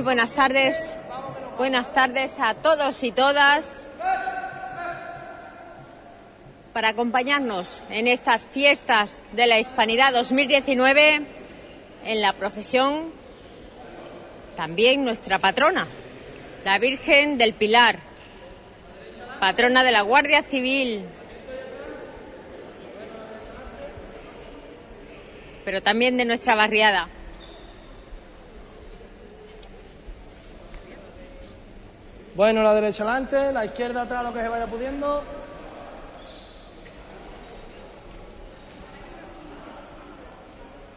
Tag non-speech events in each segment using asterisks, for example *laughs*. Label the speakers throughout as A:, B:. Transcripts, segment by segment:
A: muy buenas tardes. Buenas tardes a todos y todas para acompañarnos en estas fiestas de la Hispanidad 2019 en la procesión también nuestra patrona, la Virgen del Pilar, patrona de la Guardia Civil, pero también de nuestra barriada.
B: Bueno, la derecha adelante, la izquierda atrás, lo que se vaya pudiendo.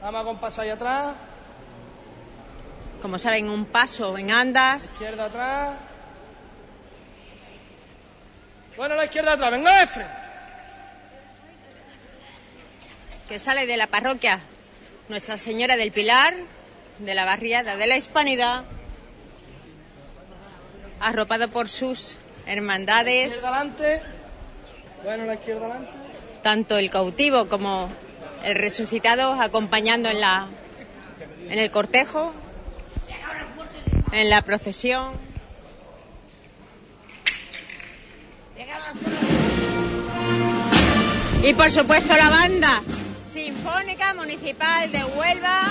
B: Vamos con paso ahí atrás.
A: Como saben, un paso en andas.
B: Izquierda atrás. Bueno, la izquierda atrás, venga de frente.
A: Que sale de la parroquia Nuestra Señora del Pilar, de la barriada de la Hispanidad, arropado por sus hermandades.
B: Izquierda adelante. Bueno, la izquierda adelante.
A: Tanto el cautivo como el resucitado acompañando en la en el cortejo, en la procesión. Y por supuesto la banda Sinfónica Municipal de Huelva,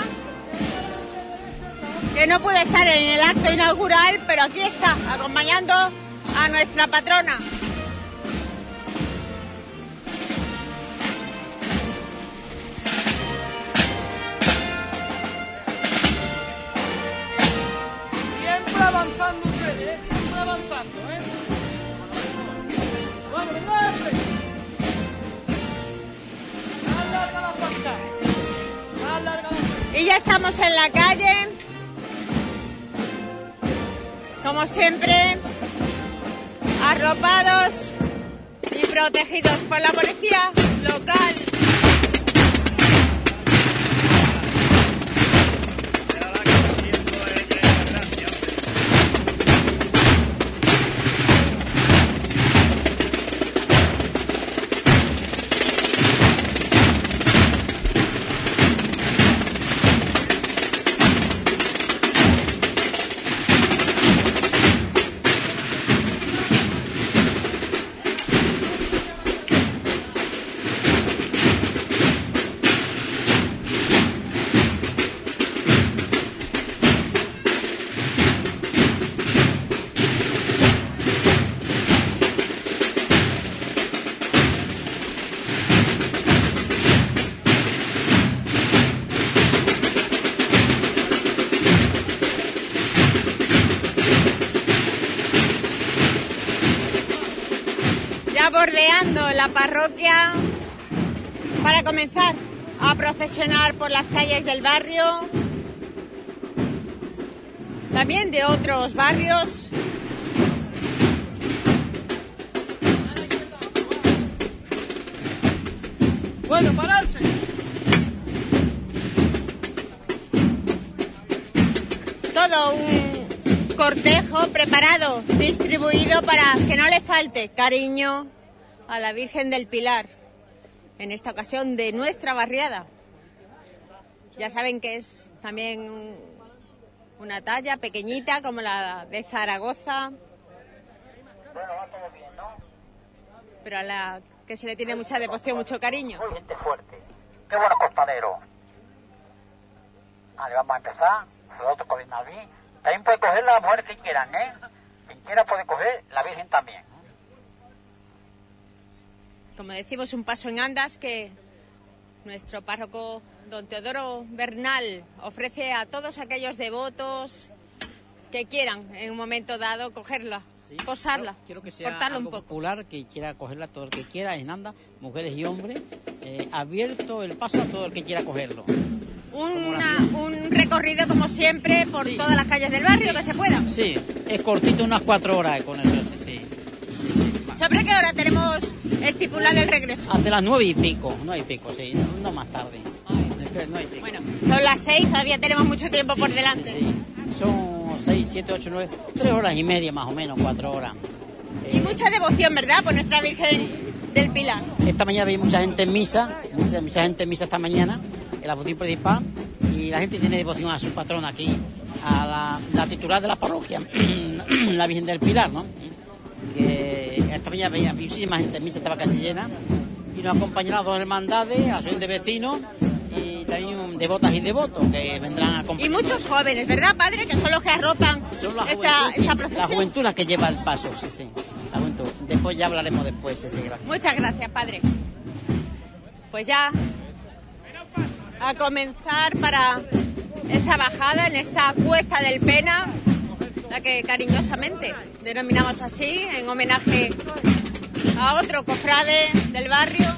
A: que no puede estar en el acto inaugural, pero aquí está, acompañando a nuestra patrona.
B: Siempre avanzando ustedes, ¿eh? siempre avanzando, ¿eh? Vamos, la pantalla.
A: Y ya estamos en la calle. Como siempre, arropados y protegidos por la policía local. Comenzar a procesionar por las calles del barrio, también de otros barrios.
B: Bueno, pararse.
A: Todo un cortejo preparado, distribuido para que no le falte cariño a la Virgen del Pilar, en esta ocasión de nuestra barriada. Ya saben que es también un- una talla pequeñita como la de Zaragoza, pero a la que se le tiene mucha devoción, mucho cariño.
C: Muy gente fuerte. Qué buenos costaneros. Vale, vamos a empezar. Los otros con Bernabé. También puede coger las mujeres que quieran, ¿eh? Quien quiera puede coger la Virgen también.
A: Como decimos, un paso en andas que nuestro párroco don Teodoro Bernal ofrece a todos aquellos devotos que quieran en un momento dado cogerla, posarla,
D: Quiero que sea
A: cortarla un poco.
D: popular, que quiera cogerla todo el que quiera, en anda, mujeres y hombres, eh, abierto el paso a todo el que quiera cogerlo.
A: Una- un recorrido como siempre por
D: Sí.
A: todas las calles del barrio que se pueda.
D: Sí, es cortito, unas cuatro horas con eso, sí, sí. sí, sí.
A: ¿Sobre qué hora tenemos estipulado el regreso?
D: Hace las nueve y pico, nueve y pico, sí, no, no más tarde. Pico.
A: Bueno, son las seis, todavía tenemos mucho tiempo por delante.
D: sí, sí. Son seis, siete, ocho, nueve, tres horas y media más o menos, cuatro horas.
A: Y mucha devoción, ¿verdad? Por nuestra Virgen del Pilar.
D: Esta mañana vi mucha gente en misa, mucha, mucha gente en misa esta mañana, en la función principal, y la gente tiene devoción a su patrón aquí.
E: a la, la titular de la parroquia, *clears throat* la Virgen del Pilar, ¿no? Que esta mañana había muchísima gente, misa estaba casi llena, y nos acompañaron las dos hermandades, a de vecinos y también devotas y devotos que vendrán a
A: Y
E: acompañar.
A: muchos jóvenes, ¿verdad, padre? Que son los que arropan
E: Son la
A: esta, esta
E: la
A: procesión.
E: juventud la que lleva el paso, sí, sí. La juventud. Después ya hablaremos después, sí, sí, gracias.
A: Muchas gracias, padre. Pues ya a comenzar para esa bajada en esta cuesta del Pena, la que cariñosamente denominamos así, en homenaje a otro cofrade del barrio.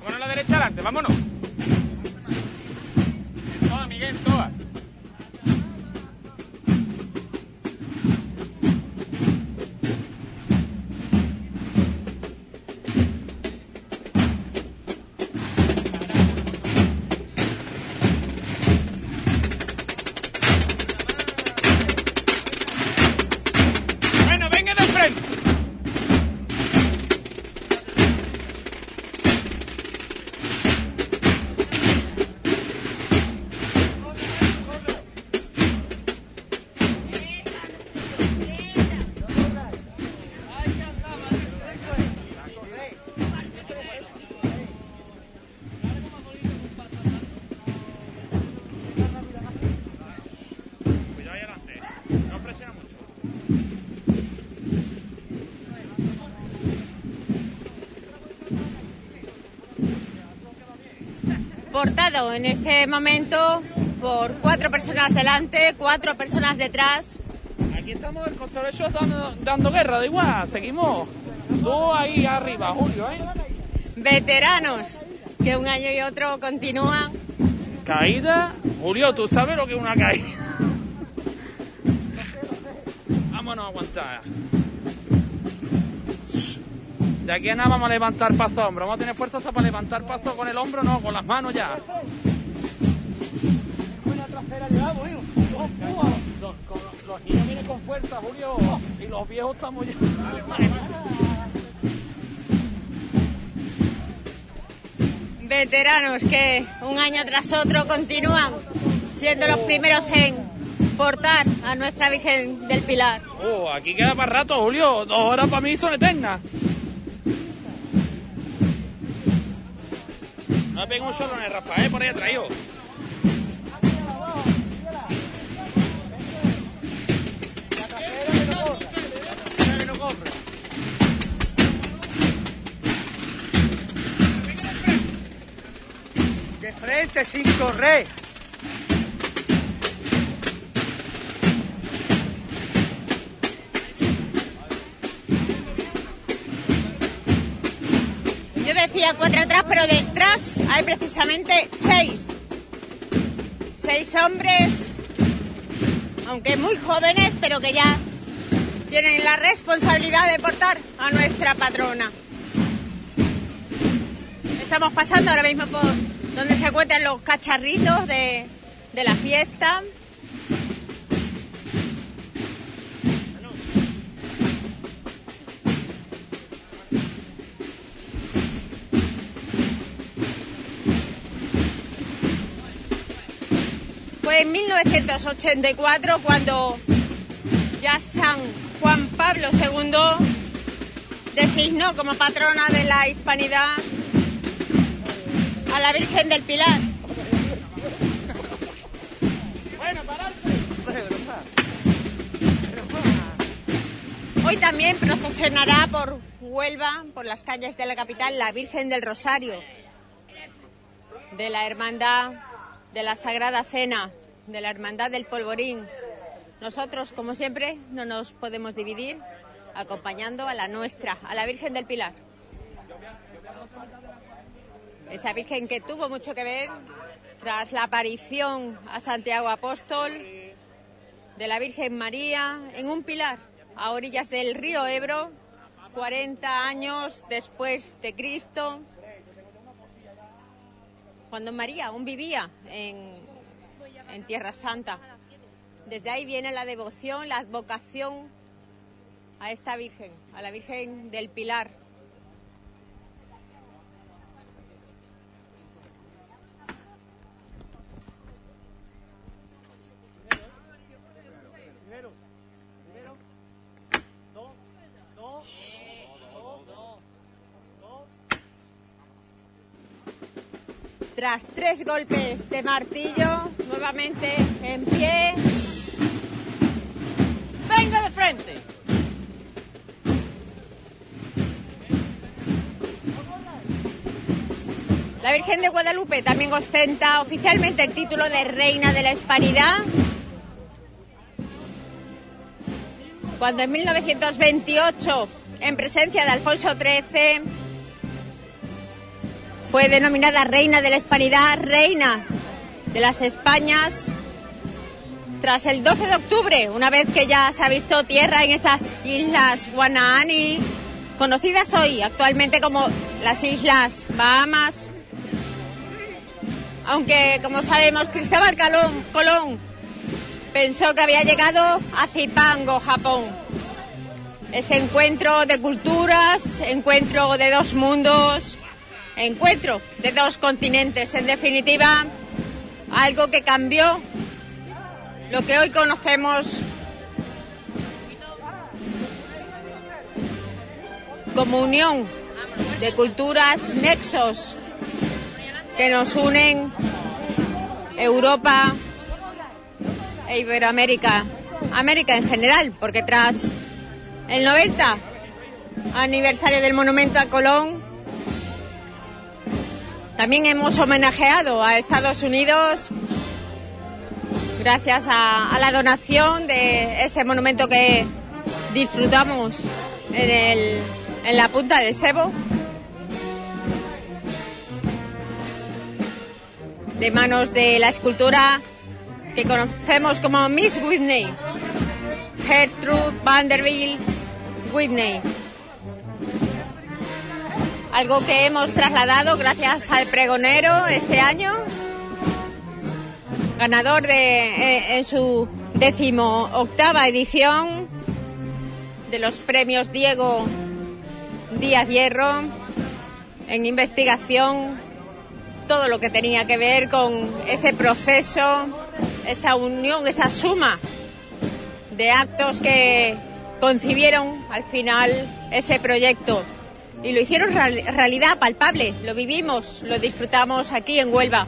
F: Vámonos a la derecha adelante, vámonos.
A: Portado en este momento por cuatro personas delante, cuatro personas detrás.
F: Aquí estamos el Constellation dando, dando guerra, da igual, seguimos. Tú ahí arriba, Julio, ¿eh?
A: Veteranos que un año y otro continúan.
F: Caída. Julio, ¿tú sabes lo que es una caída? De aquí a nada vamos a levantar paso hombro. Vamos a tener fuerza hasta para levantar paso con el hombro, no, con las manos ya. Los, con los- los niños vienen con fuerza, Julio. Y los viejos estamos ya.
A: Veteranos que un año tras otro continúan siendo los primeros en portar a nuestra Virgen del Pilar.
F: Oh, aquí queda para rato, Julio. Dos horas para mí son eternas. Pego un solo en el Rafael, por ahí hijo.
G: De frente sin correr.
A: Yo decía cuatro atrás, pero detrás hay precisamente seis. Seis hombres, aunque muy jóvenes, pero que ya tienen la responsabilidad de portar a nuestra patrona. Estamos pasando ahora mismo por donde se encuentran los cacharritos de, de la fiesta. En 1984 cuando ya San Juan Pablo II designó como patrona de la hispanidad a la Virgen del Pilar. Hoy también procesionará por Huelva, por las calles de la capital, la Virgen del Rosario, de la Hermandad de la Sagrada Cena, de la Hermandad del Polvorín. Nosotros, como siempre, no nos podemos dividir acompañando a la nuestra, a la Virgen del Pilar. Esa Virgen que tuvo mucho que ver tras la aparición a Santiago Apóstol de la Virgen María en un pilar a orillas del río Ebro, 40 años después de Cristo, cuando María aún vivía en, en Tierra Santa. Desde ahí viene la devoción, la advocación a esta Virgen, a la Virgen del Pilar. Tras tres golpes de martillo, nuevamente en pie.
E: ¡Venga de frente!
A: La Virgen de Guadalupe también ostenta oficialmente el título de Reina de la Hispanidad. Cuando en 1928, en presencia de Alfonso XIII, fue denominada Reina de la Hispanidad, Reina de las Españas, tras el 12 de octubre, una vez que ya se ha visto tierra en esas islas Guanaani, conocidas hoy actualmente como las Islas Bahamas, aunque como sabemos Cristóbal Colón, Colón pensó que había llegado a Zipango, Japón. Ese encuentro de culturas, encuentro de dos mundos, encuentro de dos continentes, en definitiva, algo que cambió lo que hoy conocemos como unión de culturas, nexos que nos unen Europa e Iberoamérica, América en general, porque tras el 90 aniversario del monumento a Colón, también hemos homenajeado a Estados Unidos gracias a, la donación de ese monumento que disfrutamos en, el, en la punta del Sebo. de manos de la escultura que conocemos como Miss Whitney, Gertrude Vanderbilt Whitney. Algo que hemos trasladado gracias al pregonero este año, ganador de, eh, en su décimo octava edición de los premios Diego Díaz Hierro en investigación todo lo que tenía que ver con ese proceso, esa unión, esa suma de actos que concibieron al final ese proyecto y lo hicieron real- realidad palpable, lo vivimos, lo disfrutamos aquí en Huelva.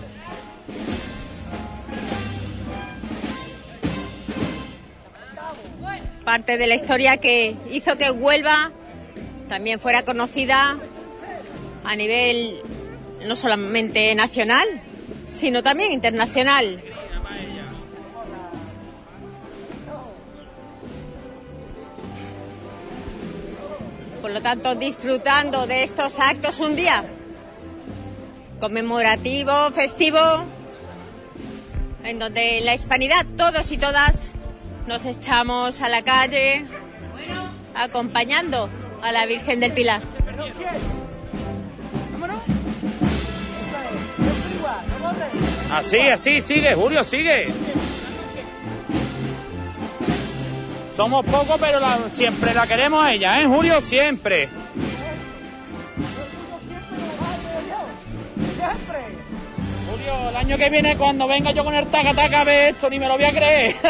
A: Parte de la historia que hizo que Huelva también fuera conocida a nivel no solamente nacional, sino también internacional. Por lo tanto, disfrutando de estos actos un día conmemorativo, festivo, en donde la hispanidad todos y todas nos echamos a la calle acompañando a la Virgen del Pilar.
F: Así, así, sigue, Julio, sigue. Somos pocos, pero la- siempre la queremos a ella, ¿eh, Julio? Siempre. Julio, el año que viene, cuando venga yo con el taca taca, ve esto, ni me lo voy a creer. *laughs*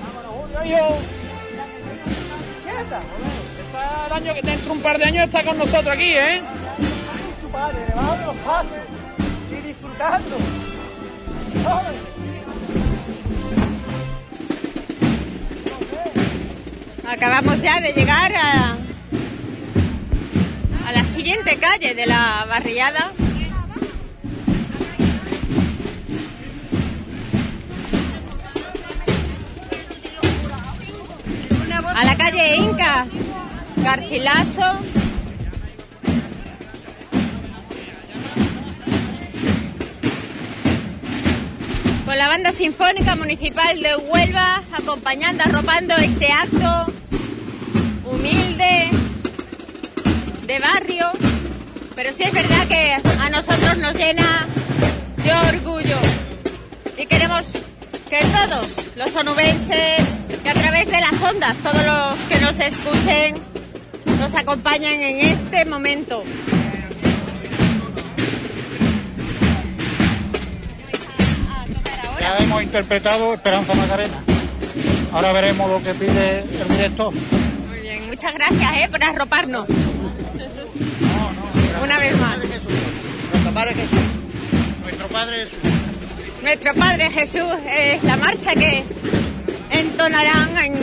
F: Vámonos, Julio, hijo. Ese es el año que dentro de un par de años está con nosotros aquí, ¿eh?
G: su padre, debajo de los pasos y disfrutando.
A: Acabamos ya de llegar a, la siguiente calle de la barriada. A la calle Inca Garcilaso. Con la banda sinfónica municipal de Huelva acompañando, arropando este acto humilde, de barrio, pero sí es verdad que a nosotros nos llena de orgullo y queremos que todos los onubenses que a través de las ondas. Todos los que nos escuchen nos acompañan en este momento.
H: Ya hemos interpretado Esperanza Macarena. Ahora veremos lo que pide el director.
A: Muchas gracias ¿eh? por arroparnos. Una vez más.
H: Nuestro Padre Jesús. Nuestro Padre Jesús.
A: Nuestro Padre Jesús es la marcha que entonarán en,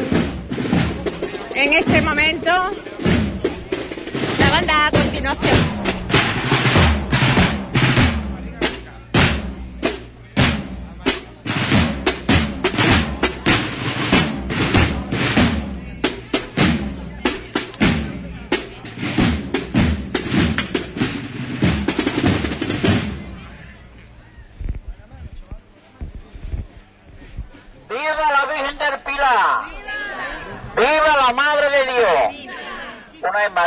A: en este momento la banda a continuación.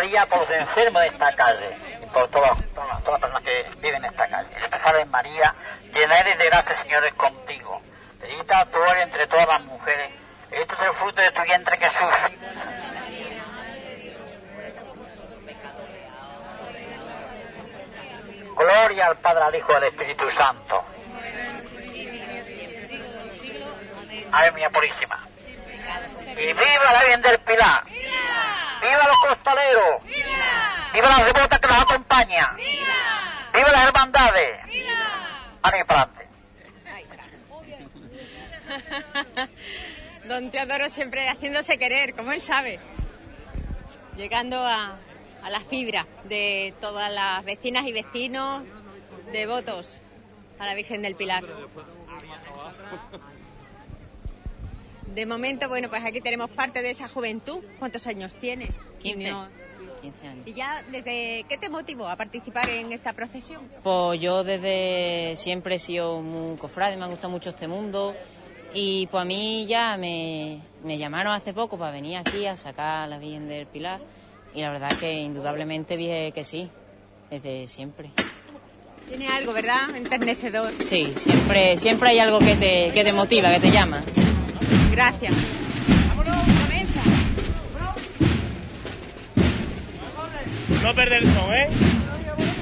C: María por los enfermos de esta calle y por todas, las personas que viven en esta calle. En especial es María, llena eres de gracia, Señor, es contigo. Bendita tú eres entre todas las mujeres. Este es el fruto de tu vientre, Jesús. Gloria al Padre, al Hijo y al Espíritu Santo. Ave mía purísima. Y viva la Virgen del Pilar. ¡Viva! los costaleros! ¡Viva! la devota que nos acompaña! ¡Viva! las hermandades! ¡Viva! ¡Ánimo para adelante! *laughs*
A: Don Teodoro siempre haciéndose querer, como él sabe. Llegando a, a la fibra de todas las vecinas y vecinos devotos a la Virgen del Pilar. De momento, bueno, pues aquí tenemos parte de esa juventud. ¿Cuántos años tienes?
I: 15.
A: No.
I: 15 años.
A: ¿Y ya desde qué te motivó a participar en esta procesión?
I: Pues yo desde siempre he sido muy cofrade, me ha gustado mucho este mundo y pues a mí ya me, me llamaron hace poco para venir aquí a sacar a la Virgen del Pilar y la verdad que indudablemente dije que sí, desde siempre.
A: Tiene algo, ¿verdad? Enternecedor.
I: Sí, siempre, siempre hay algo que te, que te motiva, que te llama.
A: Gracias. Comienza.
J: No perder el son, ¿eh?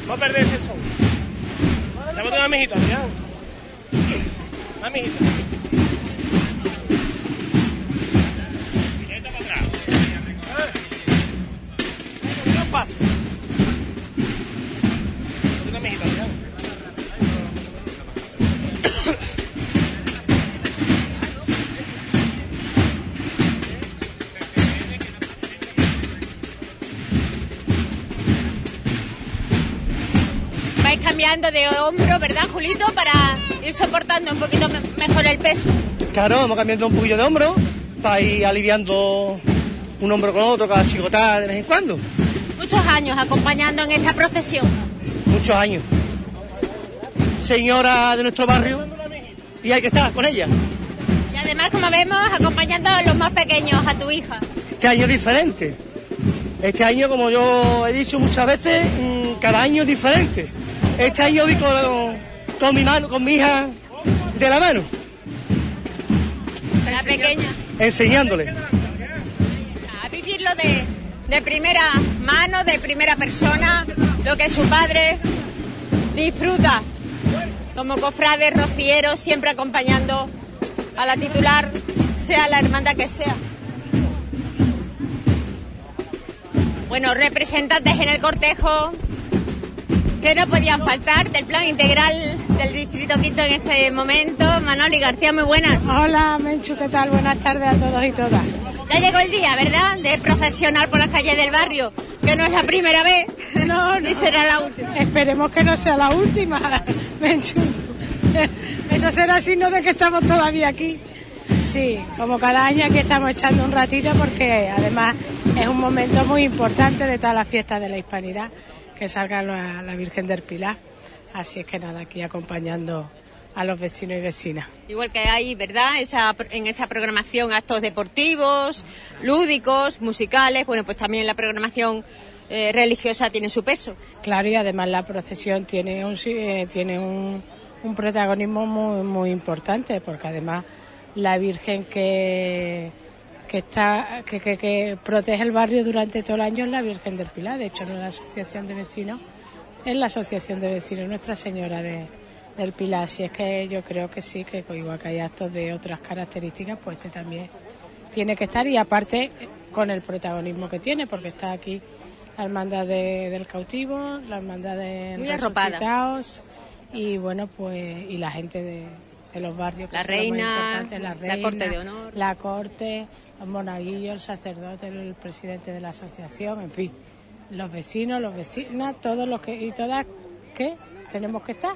J: No perder ese son. Dame una mijita, ya. Una mijita.
A: De hombro, ¿verdad, Julito? Para ir soportando un poquito me- mejor el peso.
G: Claro, vamos cambiando un poquillo de hombro para ir aliviando un hombro con otro, cada chicotada de vez en cuando.
A: Muchos años acompañando en esta procesión.
G: Muchos años. Señora de nuestro barrio, y hay que estar con ella.
A: Y además, como vemos, acompañando a los más pequeños, a tu hija.
G: Este año es diferente. Este año, como yo he dicho muchas veces, mm, cada año es diferente. Este año voy con, con mi mano, con mi hija de la mano,
A: La pequeña.
G: enseñándole.
A: A vivirlo de, de primera mano, de primera persona, lo que su padre disfruta. Como cofrade, rociero, siempre acompañando a la titular, sea la hermandad que sea. Bueno, representantes en el cortejo que no podían faltar del plan integral del Distrito Quinto en este momento. Manoli García, muy buenas.
K: Hola, Menchu, ¿qué tal? Buenas tardes a todos y todas.
A: Ya llegó el día, ¿verdad? De profesional por las calles del barrio, que no es la primera vez,
K: No, *laughs*
A: ni será la última.
K: Esperemos que no sea la última, *laughs* Menchu. *laughs* Eso será signo de que estamos todavía aquí. Sí, como cada año aquí estamos echando un ratito porque además es un momento muy importante de todas las fiestas de la hispanidad, que salga la, la Virgen del Pilar. Así es que nada, aquí acompañando a los vecinos y vecinas.
A: Igual que hay, ¿verdad? Esa, en esa programación actos deportivos, lúdicos, musicales, bueno, pues también la programación eh, religiosa tiene su peso.
K: Claro, y además la procesión tiene un, eh, tiene un, un protagonismo muy, muy importante, porque además la Virgen que, que está que, que, que protege el barrio durante todo el año es la Virgen del Pilar. De hecho, no es la asociación de vecinos, es la asociación de vecinos Nuestra Señora de, del Pilar. Si es que yo creo que sí, que igual que hay actos de otras características, pues este también tiene que estar y aparte con el protagonismo que tiene, porque está aquí la hermandad de- del cautivo, la hermandad de
A: Muy
K: resucitados y bueno pues y la gente de, de los barrios que
A: La reina,
K: la,
A: la
K: reina,
A: corte de honor.
K: la corte, los monaguillos, el sacerdote, el presidente de la asociación, en fin, los vecinos, los vecinas, todos los que y todas que tenemos que estar.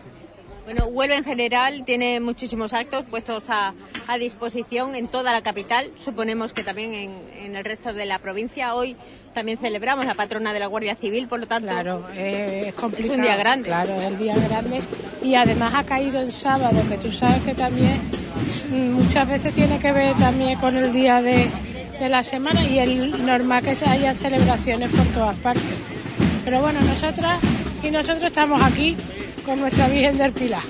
A: Bueno, Huelva en general tiene muchísimos actos puestos a, a disposición en toda la capital. Suponemos que también en, en el resto de la provincia. Hoy también celebramos la patrona de la Guardia Civil, por lo tanto,
K: Claro, eh, es complicado.
A: Es un día grande.
K: Claro, es el día grande. Y además ha caído en sábado, que tú sabes que también muchas veces tiene que ver también con el día de, de la semana y el normal que se haya celebraciones por todas partes. Pero bueno, nosotras y nosotros estamos aquí con nuestra Virgen del Pilar.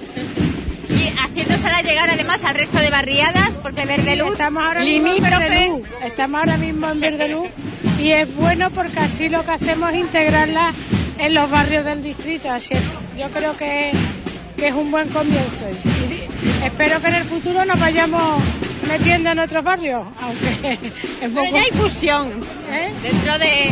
A: y haciéndosela llegar además al resto de barriadas, porque Verde Luz,
K: Estamos ahora mismo en Verdeluz. Estamos ahora mismo en Verdeluz y es bueno porque así lo que hacemos es integrarla en los barrios del distrito. Así es, yo creo que, que es un buen comienzo. Y espero que en el futuro nos vayamos metiendo en otros barrios, aunque *laughs* es
A: Pero
K: poco...
A: ya hay fusión
K: ¿Eh?
A: dentro de,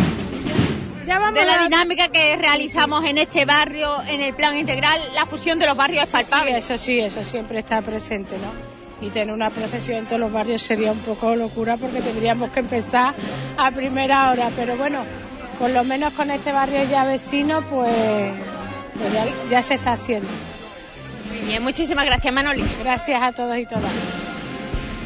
K: Ya vamos
A: de la
K: a-
A: dinámica que realizamos en este barrio, en el plan integral. La fusión de los barrios es
K: Sí,
A: palpable.
K: eso sí, eso siempre está presente, ¿no? Y tener una procesión en todos los barrios sería un poco locura porque tendríamos que empezar a primera hora. Pero bueno, por lo menos con este barrio ya vecino, pues, pues ya, ya se está haciendo.
A: Muy bien, muchísimas gracias, Manoli.
K: Gracias a todos y todas.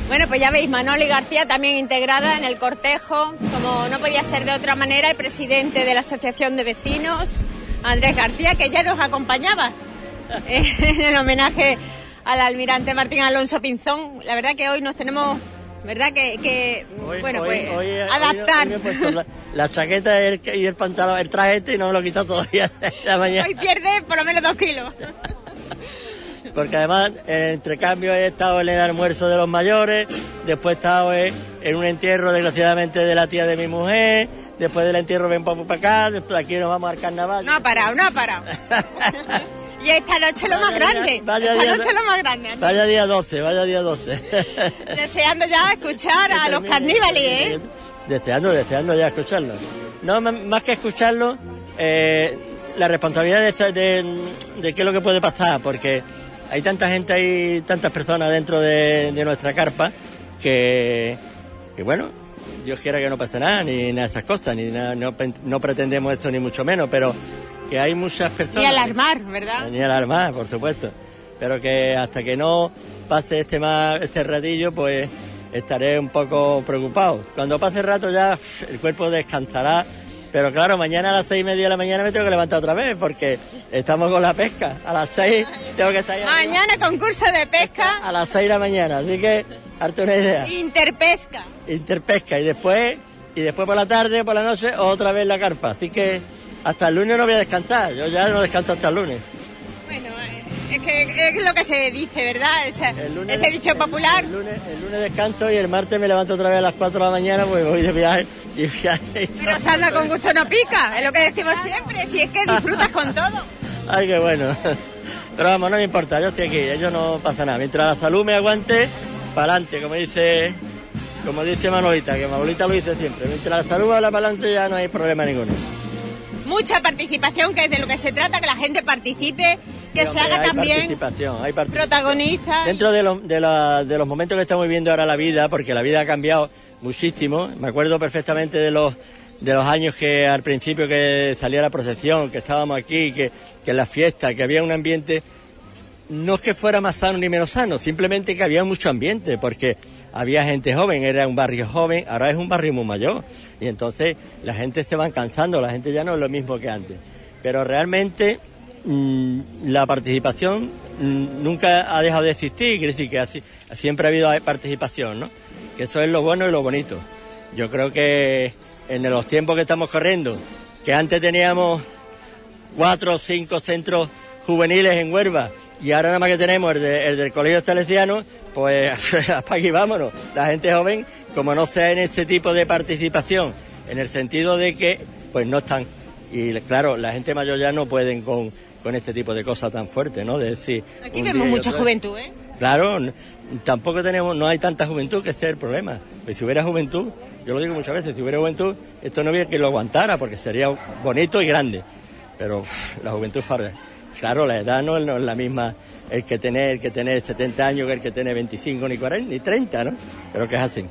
A: Bueno, pues ya veis, Manoli García también integrada en el cortejo, como no podía ser de otra manera, el presidente de la Asociación de Vecinos, Andrés García, que ya nos acompañaba *laughs* en el homenaje al almirante Martín Alonso Pinzón. La verdad que hoy nos tenemos, ¿verdad? Que, que,
L: Hoy-
A: bueno,
L: hoy-
A: pues
L: hoy-
A: adaptar.
L: la, la chaqueta y el, y el pantalón, el traje este y no me lo he quitado todavía *laughs* la mañana.
A: Hoy pierde por lo menos dos kilos. *laughs*
L: Porque además, en entrecambio he estado en el almuerzo de los mayores, después he estado en, un entierro, desgraciadamente, de la tía de mi mujer, después del entierro ven para acá, después de aquí nos vamos al carnaval.
A: No ha parado, no ha parado. *laughs* y esta noche lo más
L: día-
A: grande.
L: vaya
A: esta
L: día-
A: noche lo más grande.
L: Vaya día 12, vaya día 12. *laughs*
A: Deseando ya escuchar a los carníbales, ¿eh?
L: Deseando, deseando ya escucharlo. No, más que escucharlo, eh, la responsabilidad de, esta- de, de qué es lo que puede pasar, porque hay tanta gente, hay tantas personas dentro de, de nuestra carpa que, que, bueno, Dios quiera que no pase nada, ni nada de esas cosas, ni nada, no, pretendemos esto ni mucho menos, pero que hay muchas personas...
A: Y alarmar, ¿verdad?
L: Ni alarmar, por supuesto. Pero que hasta que no pase este más, este ratillo, pues estaré un poco preocupado. Cuando pase el rato ya el cuerpo descansará. Pero claro, mañana a las seis y media de la mañana me tengo que levantar otra vez porque estamos con la pesca. A las seis tengo que estar ahí arriba.
A: Mañana concurso de pesca,
L: a las seis de la mañana. Así que, darte una idea.
A: interpesca.
L: Interpesca y después, y después por la tarde, por la noche, otra vez la carpa. Así que hasta el lunes no voy a descansar. Yo ya no descanso hasta el lunes.
A: Es que es lo que se dice, ¿verdad? Ese,
L: lunes-
A: ese dicho popular.
L: El lunes, el lunes descanso y el martes me levanto otra vez a las 4 de la mañana, pues voy de viaje y viaje.
A: Pero salda con gusto no pica, es lo que decimos siempre. Si es que disfrutas con todo. *laughs*
L: Ay, qué bueno. Pero vamos, no me importa, yo estoy aquí, ello no pasa nada. Mientras la salud me aguante, para adelante, como dice, como dice Manolita, que Manolita lo dice siempre. Mientras la salud habla para adelante ya no hay problema ninguno.
A: Mucha participación, que es de lo que se trata, que la gente participe, que se haga
L: hay
A: también
L: participación, hay participación.
A: protagonista.
L: Dentro de, los- de, la- de los momentos que estamos viviendo ahora la vida, porque la vida ha cambiado muchísimo, me acuerdo perfectamente de los de los años que al principio que salía la procesión, que estábamos aquí, que, que en las fiestas, que había un ambiente, no es que fuera más sano ni menos sano, simplemente que había mucho ambiente, porque había gente joven, era un barrio joven, ahora es un barrio muy mayor, y entonces la gente se van cansando, la gente ya no es lo mismo que antes. Pero realmente la participación mm, nunca ha dejado de existir, quiere decir que siempre ha habido participación, ¿no? Que eso es lo bueno y lo bonito. Yo creo que en los tiempos que estamos corriendo, que antes teníamos cuatro o cinco centros juveniles en Huelva Y ahora nada más que tenemos el, de- el del colegio salesiano, pues *laughs* para aquí vámonos. La gente joven, como no sea en ese tipo de participación, en el sentido de que pues no están. Y claro, la gente mayor ya no pueden con, con este tipo de cosas tan fuertes, ¿no? De decir,
A: Aquí vemos mucha
L: otro-
A: juventud, ¿eh?
L: Claro, tampoco tenemos, no hay tanta juventud que es el problema. Pues si hubiera juventud, yo lo digo muchas veces, si hubiera juventud, esto no había que lo aguantara porque sería bonito y grande. Pero la juventud farda. Claro, la edad no es, no es la misma el que tener, el que tener 70 años que el que tiene 25 ni 40 ni 30, ¿no? Pero que es así.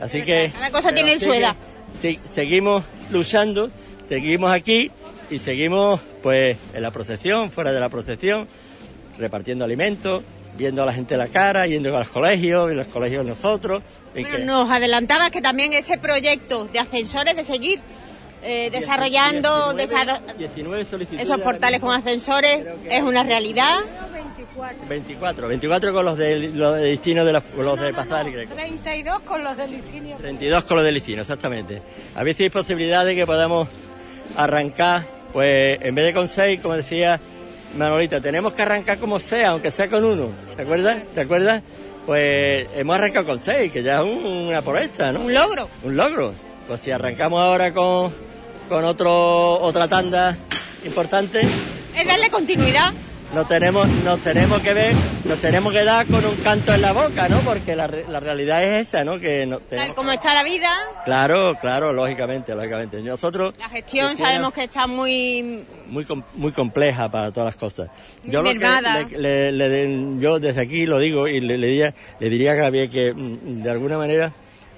L: Así que
A: Cada cosa tiene su edad.
L: sí, seguimos luchando, seguimos aquí y seguimos pues en la procesión, fuera de la procesión, repartiendo alimentos, viendo a la gente la cara, yendo a los colegios, y los colegios nosotros. en
A: Bueno,
L: que-
A: nos adelantabas que también ese proyecto de ascensores, de seguir eh, desarrollando
L: 19
A: desa-
L: 19 solicitudes
A: esos portales con ascensores, es una realidad.
L: 24, 24 con los de los de destino de la- los de pasar y Greco.
K: 32 con los del licinio.
L: 32 con los de Licino, exactamente. A ver si hay posibilidad de que podamos arrancar, pues en vez de con 6, como decía Manolita, tenemos que arrancar como sea, aunque sea con uno. ¿Te acuerdas? ¿Te acuerdas? Pues hemos arrancado con 6, que ya es un- una proeza, ¿no?
A: Un logro.
L: Un logro. Pues si arrancamos ahora con, con otro, otra tanda importante,
A: Es darle continuidad.
L: Nos tenemos, nos tenemos que ver, nos tenemos que dar con un canto en la boca, ¿no? Porque la, la realidad es esa, ¿no? Que no,
A: Tal como está la vida,
L: Claro, claro, lógicamente, lógicamente. Nosotros
A: la gestión sabemos que está muy...
L: muy com- muy compleja para todas las cosas.
A: Muy
L: Yo lo que le- le- le- yo desde aquí lo digo y le, diría, le diría que había que mm, de alguna manera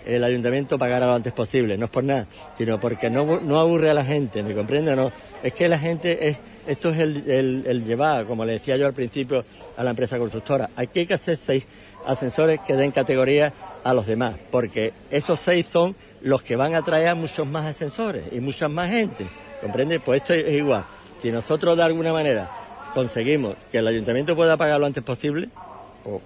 L: el ayuntamiento pagara lo antes posible, no es por nada, sino porque no, no aburre a la gente, ¿me comprende? No, es que la gente es, esto es el, el, el llevar, como le decía yo al principio a la empresa constructora, aquí hay que hacer seis ascensores que den categoría a los demás, porque esos seis son los que van a traer a muchos más ascensores y mucha más gente, ¿comprende? Pues esto es igual. Si nosotros de alguna manera conseguimos que el ayuntamiento pueda pagar lo antes posible, pues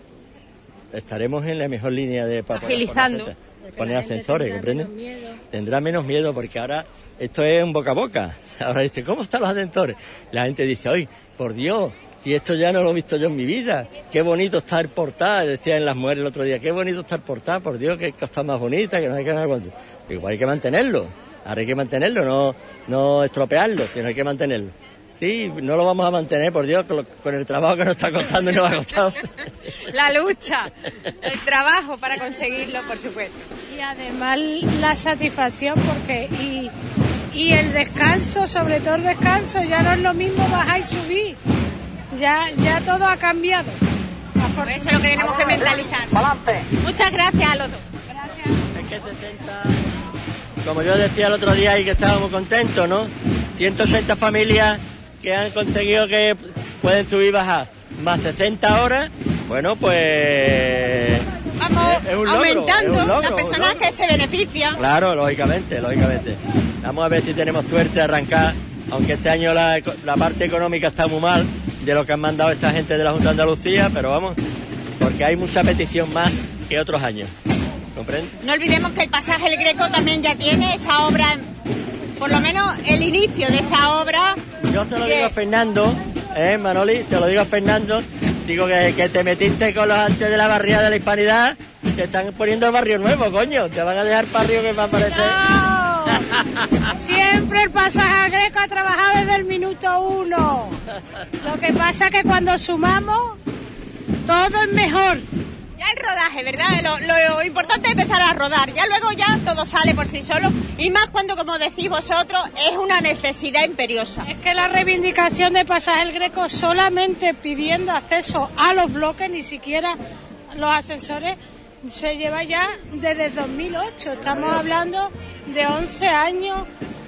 L: estaremos en la mejor línea de
A: Agilizando.
L: Poner, ascensores- poner ascensores, ¿comprende? Tendrá menos miedo porque ahora esto es un boca a boca. *laughs* Ahora dice, ¿cómo están los ascensores? La gente dice, ¡ay, por Dios! Si esto ya no lo he visto yo en mi vida, qué bonito estar portada, decían las mujeres el otro día, qué bonito estar portada, por Dios, qué cosa más bonita, que no hay que nada cuánto. Digo, hay que mantenerlo, ahora hay que mantenerlo, no, no estropearlo, sino hay que mantenerlo. Sí, no lo vamos a mantener, por Dios, con, lo- con el trabajo que nos está costando y nos ha costado. *laughs*
A: La lucha, el trabajo para conseguirlo, por supuesto.
K: Y además la satisfacción porque y, y el descanso, sobre todo el descanso, ya no es lo mismo bajar y subir. Ya, ya todo ha cambiado.
A: Por eso es lo que tenemos que mentalizar. Muchas gracias a los dos.
L: Es que 60, como yo decía el otro día y que estábamos contentos, ¿no? 180 familias que han conseguido que pueden subir y bajar, más 60 horas, bueno, pues...
A: Vamos
L: es- es un logro,
A: aumentando
L: logro,
A: las personas que se benefician.
L: Claro, lógicamente, lógicamente. Vamos a ver si tenemos suerte de arrancar, aunque este año la, la parte económica está muy mal de lo que han mandado esta gente de la Junta de Andalucía, pero vamos, porque hay mucha petición más que otros años. ¿Comprende?
A: No olvidemos que el pasaje El Greco también ya tiene esa obra, por lo menos el inicio de esa obra.
L: Yo te lo
A: que-
L: digo a Fernando, ¿eh, Manoli? Te lo digo a Fernando. Digo que, que te metiste con los antes de la barriada de la hispanidad. Te están poniendo el barrio nuevo, coño. Te van a dejar barrio que va a parecer.
K: Siempre el pasaje greco ha trabajado desde el minuto uno. Lo que pasa es que cuando sumamos, todo es mejor.
A: El rodaje, ¿verdad? Lo, lo importante es empezar a rodar. Ya luego ya todo sale por sí solo. Y más cuando, como decís vosotros, es una necesidad imperiosa.
K: Es que la reivindicación de pasaje el greco solamente pidiendo acceso a los bloques, ni siquiera los ascensores, se lleva ya desde 2008. Estamos hablando de 11 años,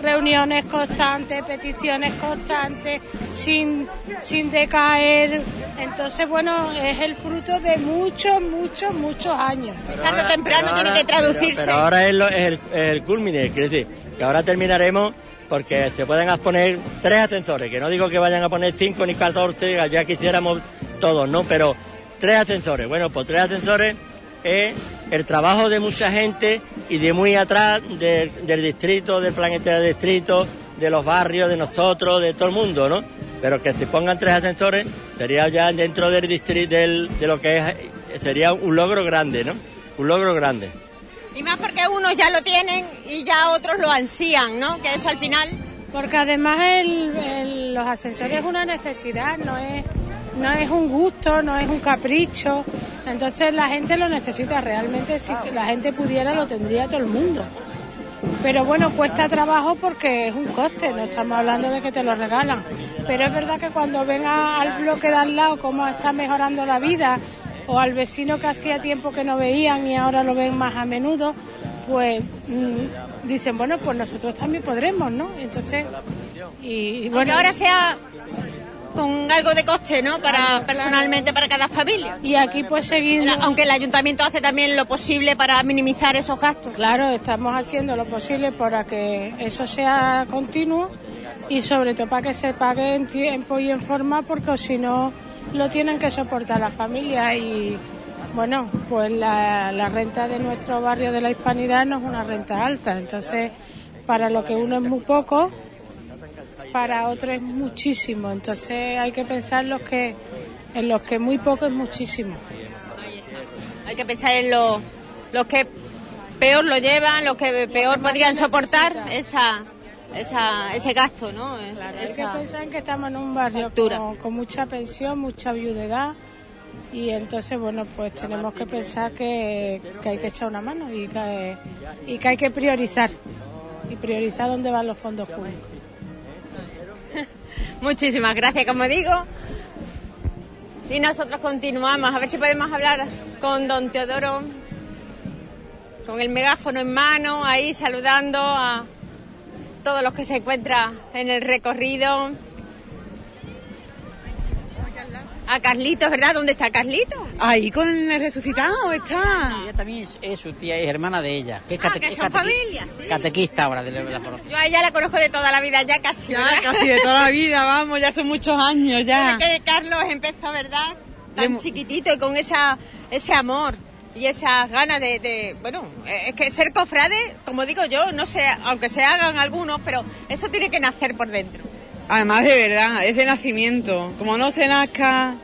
K: reuniones constantes, peticiones constantes, sin, sin decaer. Entonces, bueno, es el fruto de muchos, muchos, muchos años.
A: Tarde o temprano
L: Pero
A: tiene
L: ahora-
A: que traducirse.
L: Pero, pero ahora es, lo- es el, es el culmine, quiere decir, que ahora terminaremos porque se pueden poner tres ascensores, que no digo que vayan a poner cinco ni catorce, ya quisiéramos todos, ¿no? Pero tres ascensores. Bueno, pues tres ascensores es el trabajo de mucha gente y de muy atrás de- del distrito, del planeta del distrito, de los barrios, de nosotros, de todo el mundo, ¿no? pero que se pongan tres ascensores sería ya dentro del distrito del, de lo que es, sería un logro grande, ¿no? Un logro grande.
A: Y más porque unos ya lo tienen y ya otros lo ansían, ¿no? Que eso al final...
K: Porque además el- el- los ascensores es una necesidad, no es, no es un gusto, no es un capricho. Entonces la gente lo necesita realmente. Si la gente pudiera, lo tendría todo el mundo. Pero bueno, cuesta trabajo porque es un coste, no estamos hablando de que te lo regalan. Pero es verdad que cuando ven a- al bloque de al lado cómo está mejorando la vida, o al vecino que hacía tiempo que no veían y ahora lo ven más a menudo, pues mm, dicen, bueno, pues nosotros también podremos, ¿no? Entonces, y, y
A: Bueno,
K: bueno,
A: ahora sea con algo de coste, ¿no? Para personalmente para cada familia.
K: Y aquí pues seguimos.
A: Aunque el ayuntamiento hace también lo posible para minimizar esos gastos.
K: Claro, estamos haciendo lo posible para que eso sea continuo y sobre todo para que se pague en tiempo y en forma porque si no lo tienen que soportar las familias y bueno, pues la, la renta de nuestro barrio de la Hispanidad no es una renta alta, entonces para lo que uno es muy poco, para otro es muchísimo, entonces hay que pensar los que en los que muy poco es muchísimo.
A: Hay que pensar en los, los que peor lo llevan, los que peor podrían soportar esa, esa, ese gasto, ¿no? Es-
K: Hay que pensar en que estamos en un barrio con, con mucha pensión, mucha viudedad y entonces, bueno, pues tenemos que pensar que, que hay que echar una mano y que, y que hay que priorizar y priorizar dónde van los fondos públicos.
A: Muchísimas gracias, como digo. Y nosotros continuamos, a ver si podemos hablar con don Teodoro, con el megáfono en mano, ahí saludando a todos los que se encuentran en el recorrido. A Carlitos, ¿verdad? ¿Dónde está Carlitos?
M: Ahí con el resucitado está.
E: Ella también es, es su tía y hermana de ella, que es,
A: Ah, que
E: es
A: son
E: catequi-
A: familia, sí.
E: catequista ahora de la, de la.
A: Yo a ella la conozco de toda la vida, ya casi.
M: Ya, casi de toda la vida, vamos, ya son muchos años ya.
A: Desde que Carlos empezó, ¿verdad? Tan chiquitito y con esa, ese amor y esas ganas de, de- bueno, eh, es que ser cofrade, como digo yo, no sé, aunque se hagan algunos, pero eso tiene que nacer por dentro.
M: Además, de verdad, es de nacimiento. Como no se nazca.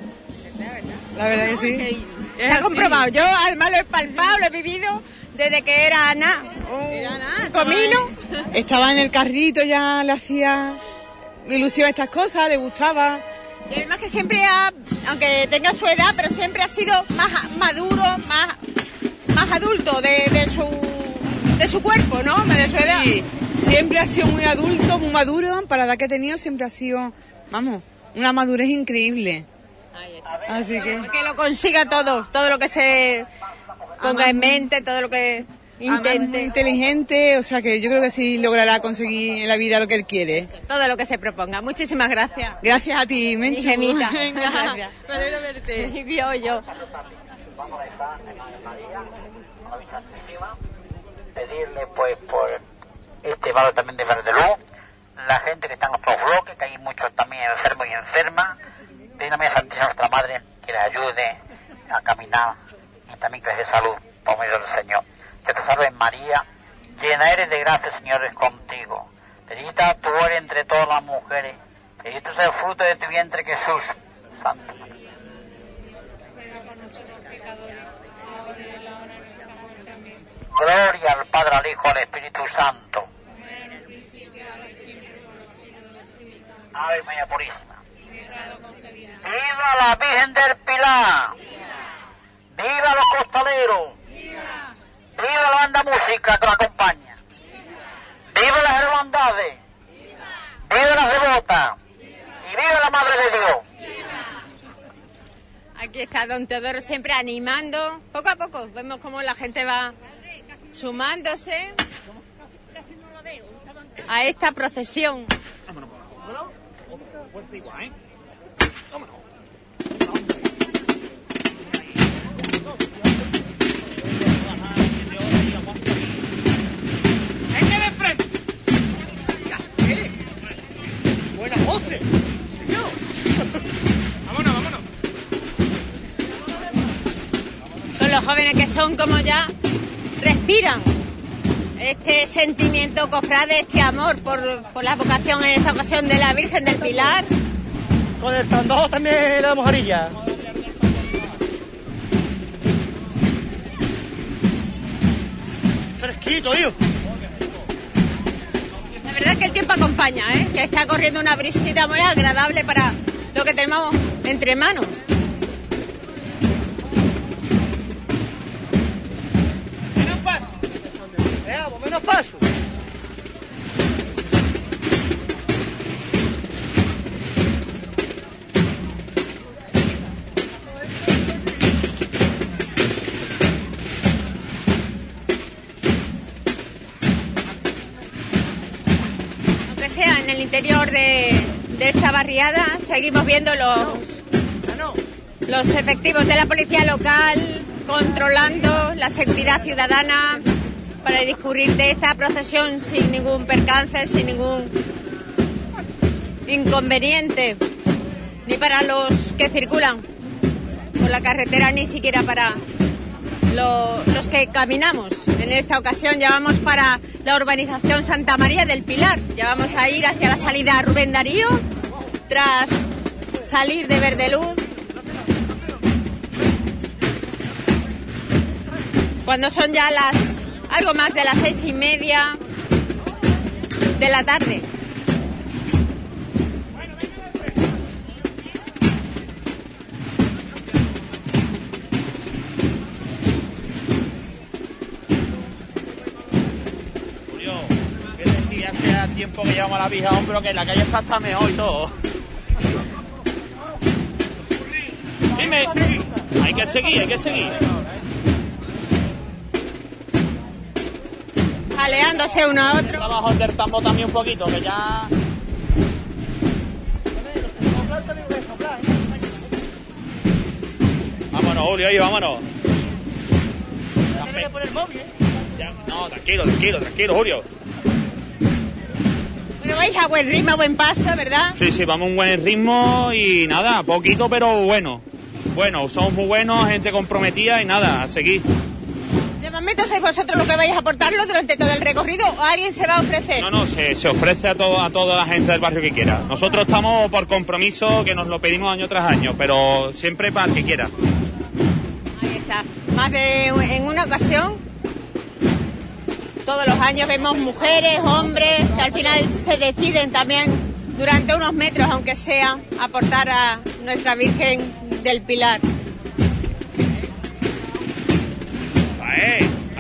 M: La verdad que sí. Es
A: Está comprobado, yo además lo he palpado, lo he vivido desde que era Ana, un comino.
M: Estaba en el carrito, ya le hacía ilusión estas cosas, le gustaba.
A: Y además que siempre ha, aunque tenga su edad, pero siempre ha sido más maduro, más, más adulto de, de su de su cuerpo, ¿no? De su edad.
M: Sí, siempre ha sido muy adulto, muy maduro. Para la edad que ha tenido, siempre ha sido, vamos, una madurez increíble. Así que.
A: Que lo consiga todo, todo lo que se ponga en mente, todo lo que intente,
M: inteligente, o sea que yo creo que sí logrará conseguir en la vida lo que él quiere.
A: todo lo que se proponga. Muchísimas gracias.
M: Gracias a ti,
A: Mi
M: Menchu.
A: gemita. *laughs*
M: Venga,
A: Gracias.
M: me alegro verte.
A: Y vio yo.
C: Pedirle pues por este barrio también de Verdelú, la gente que está en nuestros bloques, que hay muchos también enfermos y enfermas, pedirle a Nuestra Madre que les ayude a caminar y también que les dé salud por medio del Señor. Que te salve María, llena eres de gracia, Señor es contigo. Bendita tú eres entre todas las mujeres, bendito es el fruto de tu vientre Jesús. Santa María. Gloria al Padre, al Hijo, al Espíritu Santo. Ave María Purísima. ¡Viva la Virgen del Pilar! ¡Viva los costaleros! ¡Viva la banda música que la acompaña! ¡Viva las hermandades! ¡Viva las devotas! ¡Y viva la Madre de Dios!
A: Aquí está don Teodoro siempre animando. Poco a poco vemos cómo la gente va sumándose a esta procesión.
G: Buenas voces, señor.
F: Vámonos, vámonos.
A: Son los jóvenes que son como ya respiran este sentimiento cofrade, este amor por, por la vocación en esta ocasión de la Virgen del Pilar.
G: Con el tandojo también le damos harilla. Fresquito, tío.
A: La verdad es que el tiempo acompaña, ¿eh? Que está corriendo una brisita muy agradable para lo que tenemos entre manos.
G: Menos paso.
A: Aunque sea en el interior de, de esta barriada, seguimos viendo los, los efectivos de la policía local controlando la seguridad ciudadana para discurrir de esta procesión sin ningún percance, sin ningún inconveniente, ni para los que circulan por la carretera, ni siquiera para lo- los que caminamos. En esta ocasión ya vamos para la urbanización Santa María del Pilar. Ya vamos a ir hacia la salida Rubén Darío tras salir de Verdeluz. Cuando son ya las algo más de las seis y media de la tarde.
F: Julio, que decía hace tiempo que llevamos a la vieja hombro que la calle está hasta mejor y todo. Dime, hay que seguir, hay que seguir.
A: Jaleándose uno a otro.
F: Trabajo del tambo también un poquito, que ya... Vámonos, Julio, oye, vámonos. Ya, no, tranquilo, tranquilo, tranquilo, Julio.
A: Bueno, vais a buen ritmo, a buen paso, ¿verdad?
F: Sí, sí, vamos a un buen ritmo y nada, poquito pero bueno. Bueno, somos muy buenos, gente comprometida y nada, a seguir.
A: De momento sois vosotros los que vais a aportarlo durante todo el recorrido o alguien se va a ofrecer.
F: No, no, se, se ofrece a, todo, a toda la gente del barrio que quiera. Nosotros estamos por compromiso, que nos lo pedimos año tras año, pero siempre para el que quiera.
A: Ahí está. Más de en una ocasión, todos los años vemos mujeres, hombres, que al final se deciden también durante unos metros, aunque sea, aportar a nuestra Virgen del Pilar.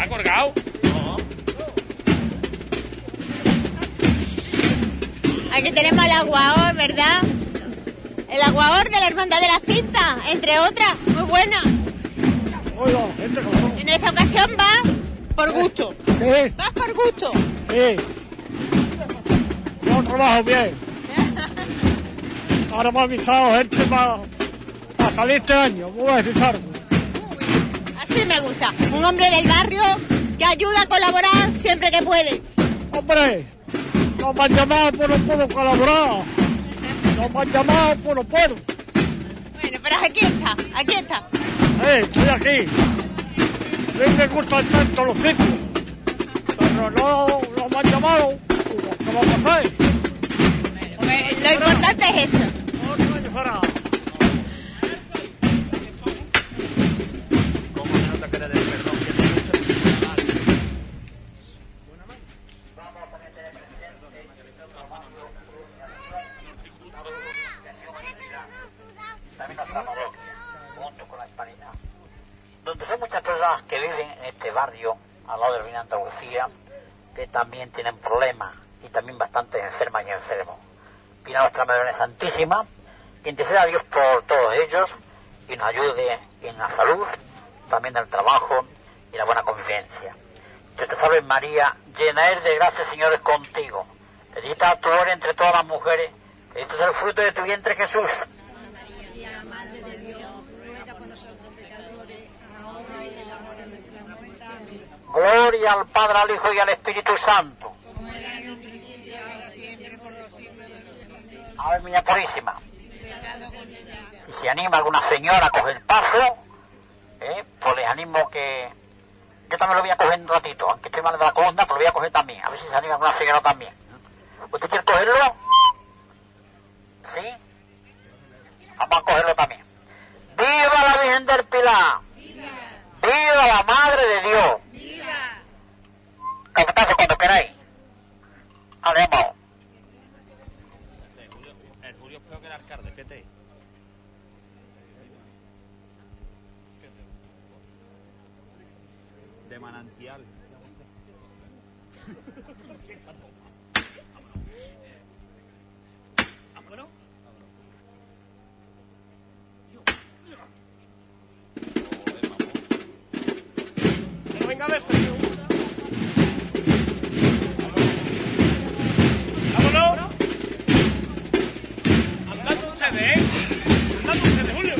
F: ¿Ha colgado?
A: Aquí tenemos al aguador, ¿verdad? El aguador de la Hermandad de la Cinta, entre otras, muy buena. En esta ocasión va por gusto.
G: Sí.
A: Vas por gusto.
G: Sí. Yo trabajo bien. *laughs* Ahora me ha avisado gente para salir este año. Voy a avisar.
A: Así me gusta. Un hombre del barrio que ayuda a colaborar siempre que puede.
G: Hombre, no me han llamado, pues no puedo colaborar. No me han llamado, pues no puedo.
A: Bueno, pero aquí está, aquí está.
G: Eh, estoy aquí. A mí me gustan tanto los sitios. Pero no, no me han llamado. ¿Qué vamos a hacer?
A: Pues lo importante es eso.
C: Que también tienen problemas y también bastantes enfermas y enfermos. Pida nuestra Madre Santísima que interceda a Dios por todos ellos y nos ayude en la salud, también en el trabajo y la buena convivencia. Dios te salve María, llena eres de gracia, Señor es contigo. Bendita tú eres entre todas las mujeres, bendito es el fruto de tu vientre Jesús. Gloria al Padre, al Hijo y al Espíritu Santo. Ave María Purísima. Si anima alguna señora a coger paso, eh, pues les animo que... Yo también lo voy a coger un ratito, aunque estoy mal de la columna, pero lo voy a coger también. A ver si se anima alguna señora también. ¿Usted quiere cogerlo? ¿Sí? Vamos a cogerlo también. ¡Viva la Virgen del Pilar! ¡Viva la Madre de Dios! ¡Viva! Capatazo cuando queráis. Haremos.
F: Que
N: no venga a veces. Vámonos. Andando ustedes, ¿eh? Andando ustedes, Julio.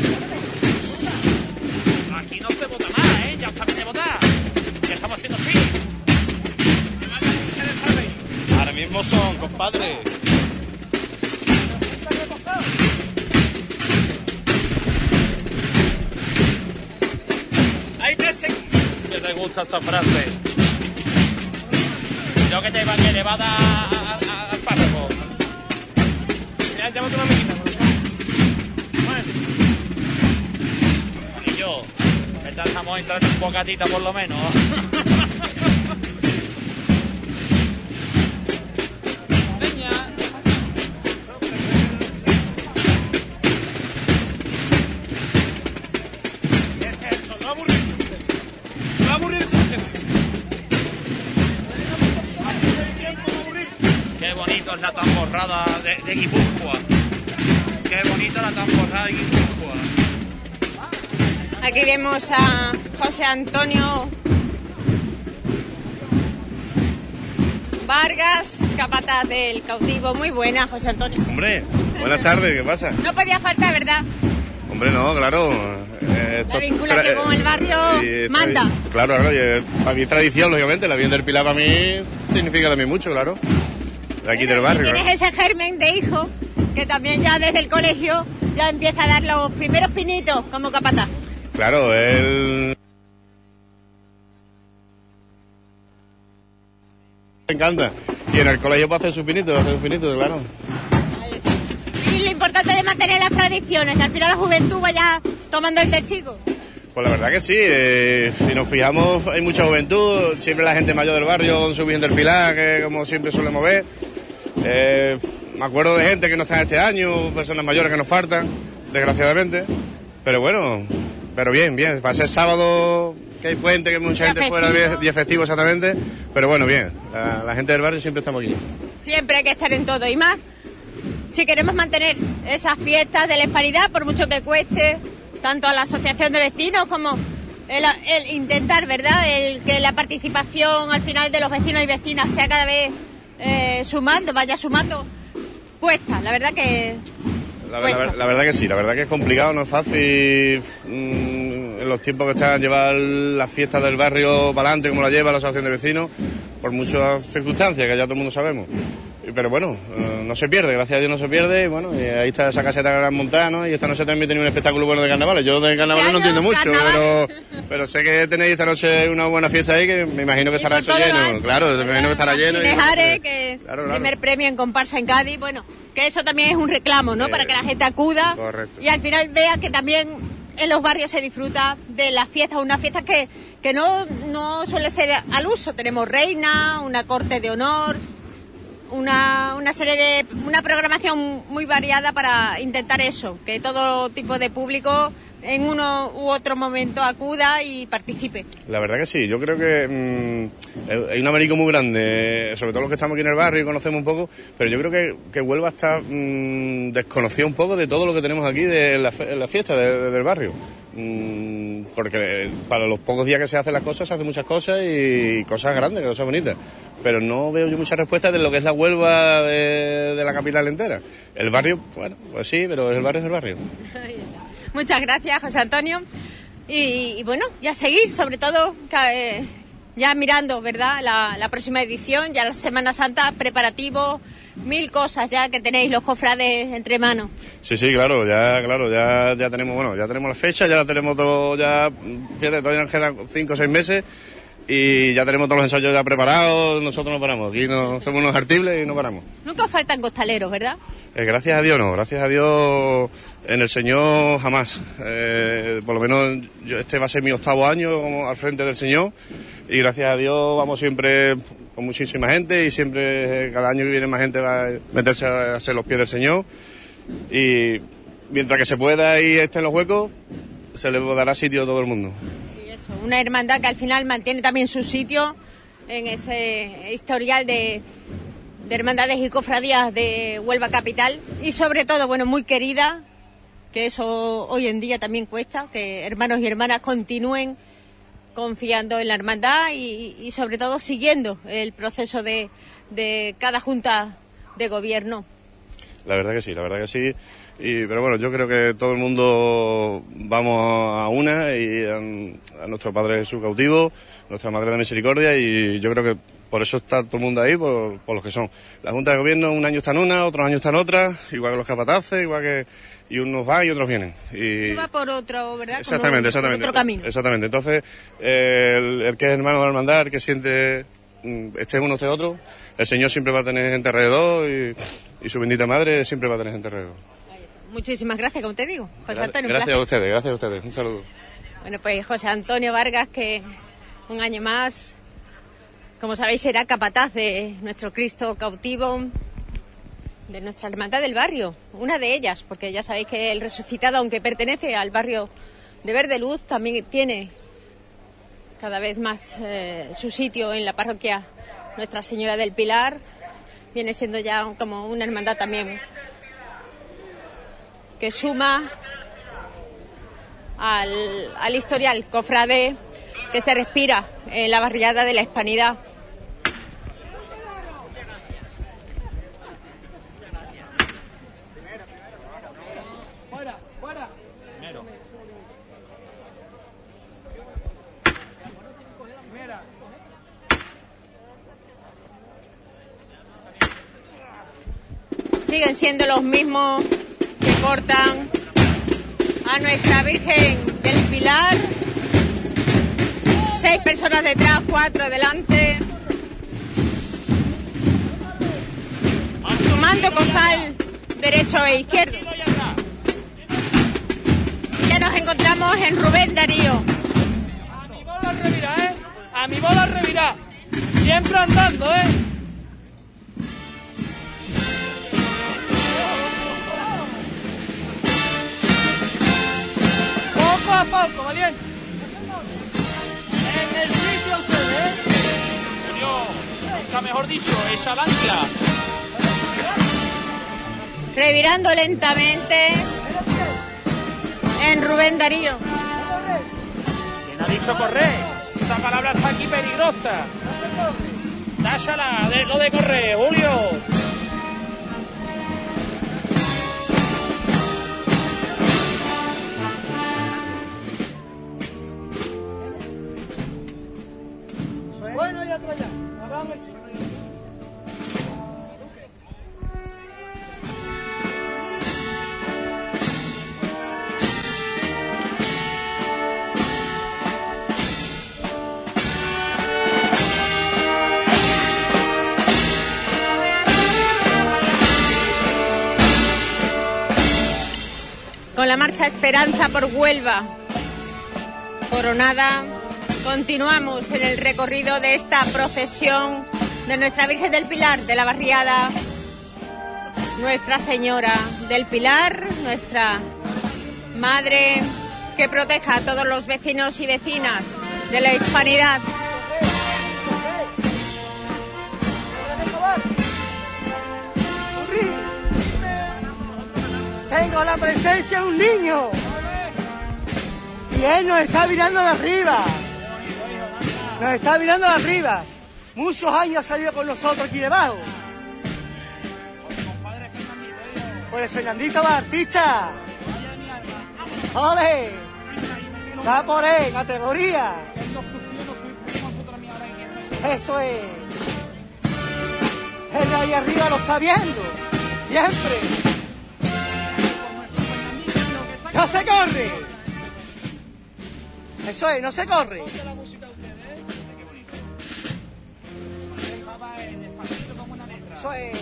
F: Aquí no se vota más, ¿eh? Ya está bien de votar. Ya estamos haciendo fin.
O: Ahora mismo son, compadre.
F: ¿Qué te gusta esa frase? Yo que te va que le va a dar a- a- al párrafo.
N: Ya, llámate una amiguita. Bueno,
F: Y yo, esta estamos entrando un bocatita por lo menos. De, Guipúzcoa. Qué bonito la tamborrada de Guipúzcoa.
A: Aquí vemos a José Antonio Vargas, capataz del cautivo. Muy buena, José Antonio.
O: Hombre, buenas tardes, ¿qué pasa?
A: No podía faltar, ¿verdad?
O: Hombre, no, claro. eh, esto-
A: La vinculación con el barrio
O: y-
A: manda.
O: Claro, claro, eh, para mí es tradición, lógicamente. La Virgen del Pilar para mí significa también mucho, claro. De aquí del barrio,
A: Tienes ese germen de hijo que también ya desde el colegio ya empieza a dar los primeros pinitos como capataz.
O: Claro, él... Me encanta. Y en el colegio para hacer sus pinitos, hacer sus pinitos, claro.
A: Y lo importante es mantener las tradiciones, al final la juventud vaya tomando el testigo.
O: Pues la verdad que sí, eh, si nos fijamos hay mucha juventud, siempre la gente mayor del barrio con su Virgen del Pilar, que como siempre solemos ver. Eh, me acuerdo de gente que no está este año, personas mayores que nos faltan, desgraciadamente. Pero bueno, pero bien, bien. Para ser sábado, que hay puente, que hay mucha gente fuera, día festivo exactamente. Pero bueno, bien. La, la gente del barrio siempre estamos aquí.
A: Siempre hay que estar en todo y más. Si queremos mantener esas fiestas de la hispanidad, por mucho que cueste, tanto a la asociación de vecinos como el, el intentar, ¿verdad?, el que la participación al final de los vecinos y vecinas sea cada vez eh, sumando, vaya sumando, cuesta. La verdad que
O: La,
A: Cuesta.
O: la- la verdad que sí, la verdad que es complicado, no es fácil mm, en los tiempos que están llevar las fiestas del barrio para adelante como la lleva la asociación de vecinos, por muchas circunstancias que ya todo el mundo sabemos. Pero bueno, eh, no se pierde, gracias a Dios no se pierde, y bueno, y ahí está esa caseta gran montada, ¿no? Y esta noche también tenéis un espectáculo bueno de carnavales. Yo de carnavales no entiendo mucho, pero, pero sé que tenéis esta noche una buena fiesta ahí, que me imagino que estará eso lleno. Claro, me imagino que estará lleno. y-
A: Cinejares, que
O: Claro, claro.
A: primer premio en comparsa en Cádiz, bueno, que eso también es un reclamo, ¿no?
O: Eh,
A: Para que la gente acuda
O: correcto.
A: y al final vea que también en los barrios se disfruta de las fiestas, unas fiestas que, que no, no suele ser al uso. Tenemos reina, una corte de honor, una, una serie de una programación muy variada para intentar eso, que todo tipo de público en uno u otro momento acuda y participe.
O: La verdad que sí, yo creo que mm, hay un abanico muy grande, eh, sobre todo los que estamos aquí en el barrio y conocemos un poco, pero yo creo que, que Huelva está mm, desconocida un poco de todo lo que tenemos aquí de la, la fiesta de- de- del barrio. Mm, porque para los pocos días que se hacen las cosas, se hacen muchas cosas y cosas grandes, cosas bonitas. Pero no veo yo muchas respuestas de lo que es la Huelva de, de la capital entera. El barrio, bueno, pues sí, pero el barrio es el barrio. *laughs*
A: Muchas gracias, José Antonio. Y, y bueno, ya seguir, sobre todo, eh, ya mirando, ¿verdad? La, la próxima edición, ya la Semana Santa, preparativos, mil cosas ya que tenéis los cofrades entre manos.
O: Sí, sí, claro, ya, claro, ya, ya tenemos, bueno, ya tenemos la fecha, ya la tenemos todo, ya, fíjate, todavía nos quedan cinco o seis meses y ya tenemos todos los ensayos ya preparados, nosotros no paramos, aquí no somos unos artibles y no paramos.
A: Nunca faltan costaleros, ¿verdad?
O: Eh, gracias a Dios no, gracias a Dios en el Señor jamás. Eh, por lo menos yo, este va a ser mi octavo año al frente del Señor y gracias a Dios vamos siempre con muchísima gente y siempre eh, cada año que viene más gente va a meterse a hacer los pies del Señor y mientras que se pueda y esté en los huecos se le dará sitio a todo el mundo.
A: Y eso, una hermandad que al final mantiene también su sitio en ese historial de, de hermandades y cofradías de Huelva Capital y sobre todo, bueno, muy querida, que eso hoy en día también cuesta, que hermanos y hermanas continúen confiando en la hermandad y, sobre todo siguiendo el proceso de, de cada junta de gobierno.
O: La verdad que sí, la verdad que sí. Y, pero bueno, yo creo que todo el mundo vamos a una y a, a nuestro Padre Jesús cautivo, nuestra Madre de Misericordia y yo creo que por eso está todo el mundo ahí, por, por los que son. La Junta de Gobierno un año está en una, otros años está en otra, igual que los capataces, igual que... Y unos van y otros vienen. Y...
A: Se va por otro, ¿verdad?
O: Exactamente, exactamente.
A: otro camino.
O: Exactamente. Entonces, eh, el, el que es hermano de la hermandad, el que siente mm, este uno, este otro, el Señor siempre va a tener gente alrededor y, y su bendita madre siempre va a tener gente alrededor.
A: Muchísimas gracias, como te digo. José Antonio,
O: gracias a ustedes, gracias a ustedes. Un saludo.
A: Bueno, pues José Antonio Vargas, que un año más, como sabéis, será capataz de nuestro Cristo cautivo, de nuestra hermandad del barrio, una de ellas, porque ya sabéis que el resucitado, aunque pertenece al barrio de Verde Luz, también tiene cada vez más eh, su sitio en la parroquia Nuestra Señora del Pilar. Viene siendo ya como una hermandad también que suma al, al historial cofrade que se respira en la barriada de la Hispanidad. Siguen siendo los mismos que cortan a nuestra Virgen del Pilar. Seis personas detrás, cuatro delante. Sumando costal derecho e izquierdo. Ya nos encontramos en Rubén Darío.
B: bola revirá, ¿eh? A mi bola revirá. Siempre andando, ¿eh? Valiente. En el sitio ustedes, ¿eh?
F: Julio, nunca mejor dicho, esa al ancla.
A: Revirando lentamente en Rubén Darío.
F: ¿Quién ha dicho correr? Esa palabra está aquí peligrosa. Dásala, de lo de correr, Julio.
A: Marcha Esperanza por Huelva, coronada, continuamos en el recorrido de esta procesión de Nuestra Virgen del Pilar de la barriada Nuestra Señora del Pilar, nuestra Madre que proteja a todos los vecinos y vecinas de la hispanidad.
G: Tengo la presencia de un niño. Y él nos está mirando de arriba. Nos está mirando de arriba. Muchos años ha salido con nosotros aquí debajo. Por el Fernandito Batista. ¡Ole! Va por él, categoría. Eso es. Él de ahí arriba lo está viendo. Siempre. ¡No se corre! Eso es, no se corre. Eso es.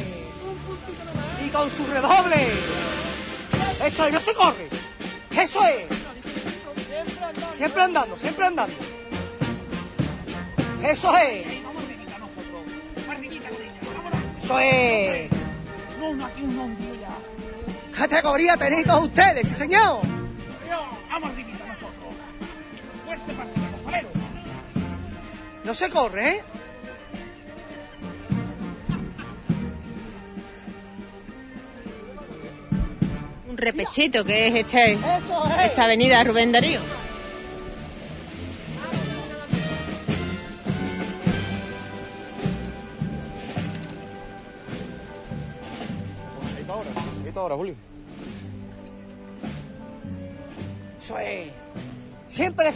G: Y con su redoble. Eso es, no se corre. Eso es. Siempre andando, siempre andando. Eso es. Eso es. No, no, aquí un hombre. Categoría tenéis todos ustedes, sí señor. No se corre, ¿eh?
A: Un repechito que es este,
G: es.
A: esta avenida Rubén Darío.
P: ahora, ahora, Julio.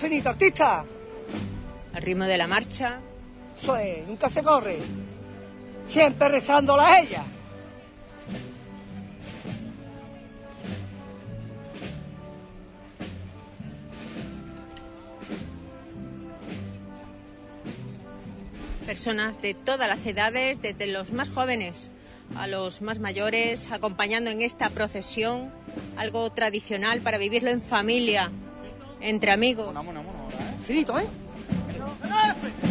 G: Finito, artista.
A: Al ritmo de la marcha.
G: Eso es, nunca se corre. Siempre rezándola a ella.
A: Personas de todas las edades, desde los más jóvenes a los más mayores, acompañando en esta procesión, algo tradicional para vivirlo en familia, entre amigos.
G: Finito, ¿eh?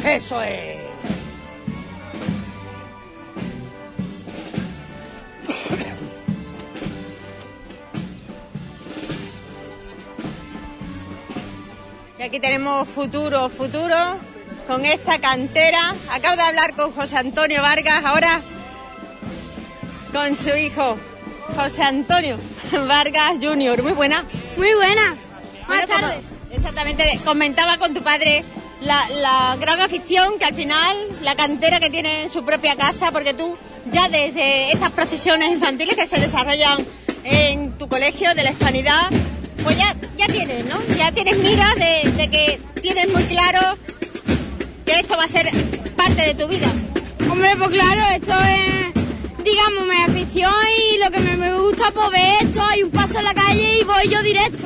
G: Eso es.
A: Y aquí tenemos futuro, futuro, con esta cantera. Acabo de hablar con José Antonio Vargas, ahora con su hijo, José Antonio *laughs* Vargas Jr. Muy buena.
Q: Muy buenas.
A: Buenas tardes. Exactamente, comentaba con tu padre la, la gran afición que al final, la cantera que tiene en su propia casa, porque tú ya desde estas procesiones infantiles que se desarrollan en tu colegio de la hispanidad, pues ya, ya tienes, ¿no? Ya tienes mira de, de que tienes muy claro que esto va a ser parte de tu vida.
Q: Hombre, pues claro, esto es, digamos, mi afición y lo que me, me gusta pues ver esto, hay un paso en la calle y voy yo directo.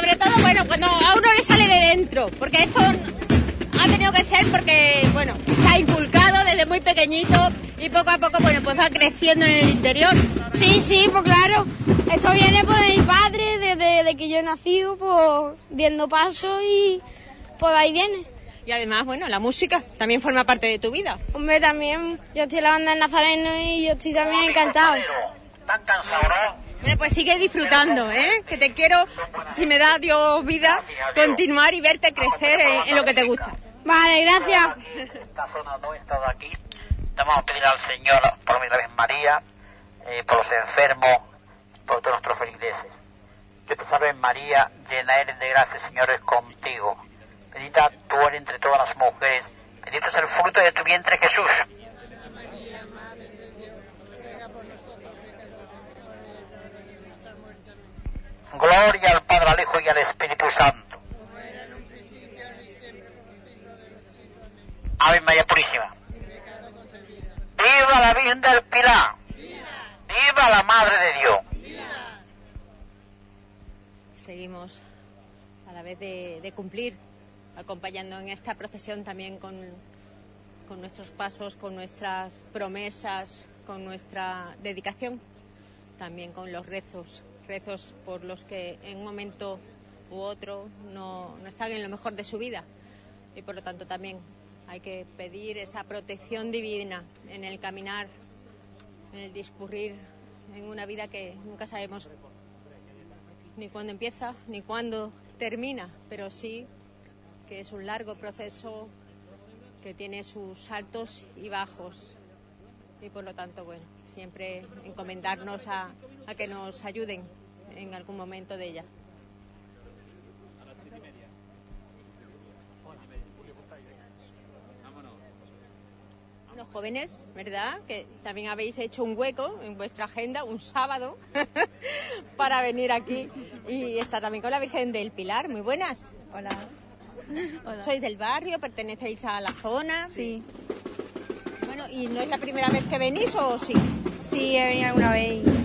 A: Sobre todo, bueno, cuando a uno le sale de dentro, porque esto ha tenido que ser porque, bueno, está inculcado desde muy pequeñito y poco a poco, bueno, pues va creciendo en el interior.
Q: Sí, sí, pues claro. Esto viene pues de mi padre, desde de que yo he nacido, pues viendo pasos y pues de ahí viene.
A: Y además, bueno, la música también forma parte de tu vida.
Q: Hombre, también, yo estoy en la banda de Nazareno y yo estoy también encantado.
C: ¿Están cansados, no?
A: Bueno, pues sigue disfrutando, ¿eh? Que te quiero, si me da Dios vida, continuar y verte crecer en, en lo que te gusta.
Q: Vale, gracias.
C: Esta zona nuestra de aquí, vamos a pedir al Señor por mi Virgen María, eh, por los enfermos, por todos nuestros feligreses. Que te salve María, llena eres de gracia, Señor es contigo. Bendita tú eres entre todas las mujeres, bendito es el fruto de tu vientre Jesús. Gloria al Padre, al Hijo y al Espíritu Santo. Ave María Purísima. ¡Viva la Virgen del Pilar! ¡Viva la Madre de Dios!
A: Seguimos a la vez de, de cumplir, acompañando en esta procesión también con, con nuestros pasos, con nuestras promesas, con nuestra dedicación, también con los rezos, rezos por los que en un momento u otro no, no están en lo mejor de su vida. Y por lo tanto también hay que pedir esa protección divina en el caminar, en el discurrir en una vida que nunca sabemos ni cuándo empieza ni cuándo termina, pero sí que es un largo proceso que tiene sus altos y bajos. Y por lo tanto, bueno, siempre encomendarnos a, a que nos ayuden en algún momento de ella. Los jóvenes, ¿verdad? Que también habéis hecho un hueco en vuestra agenda, un sábado, *laughs* para venir aquí. Y está también con la Virgen del Pilar. Muy buenas.
Q: Hola.
A: ¿Sois del barrio? ¿Pertenecéis a la zona?
Q: Sí.
A: Bueno, ¿y no es la primera vez que venís o sí?
Q: Sí, he venido alguna vez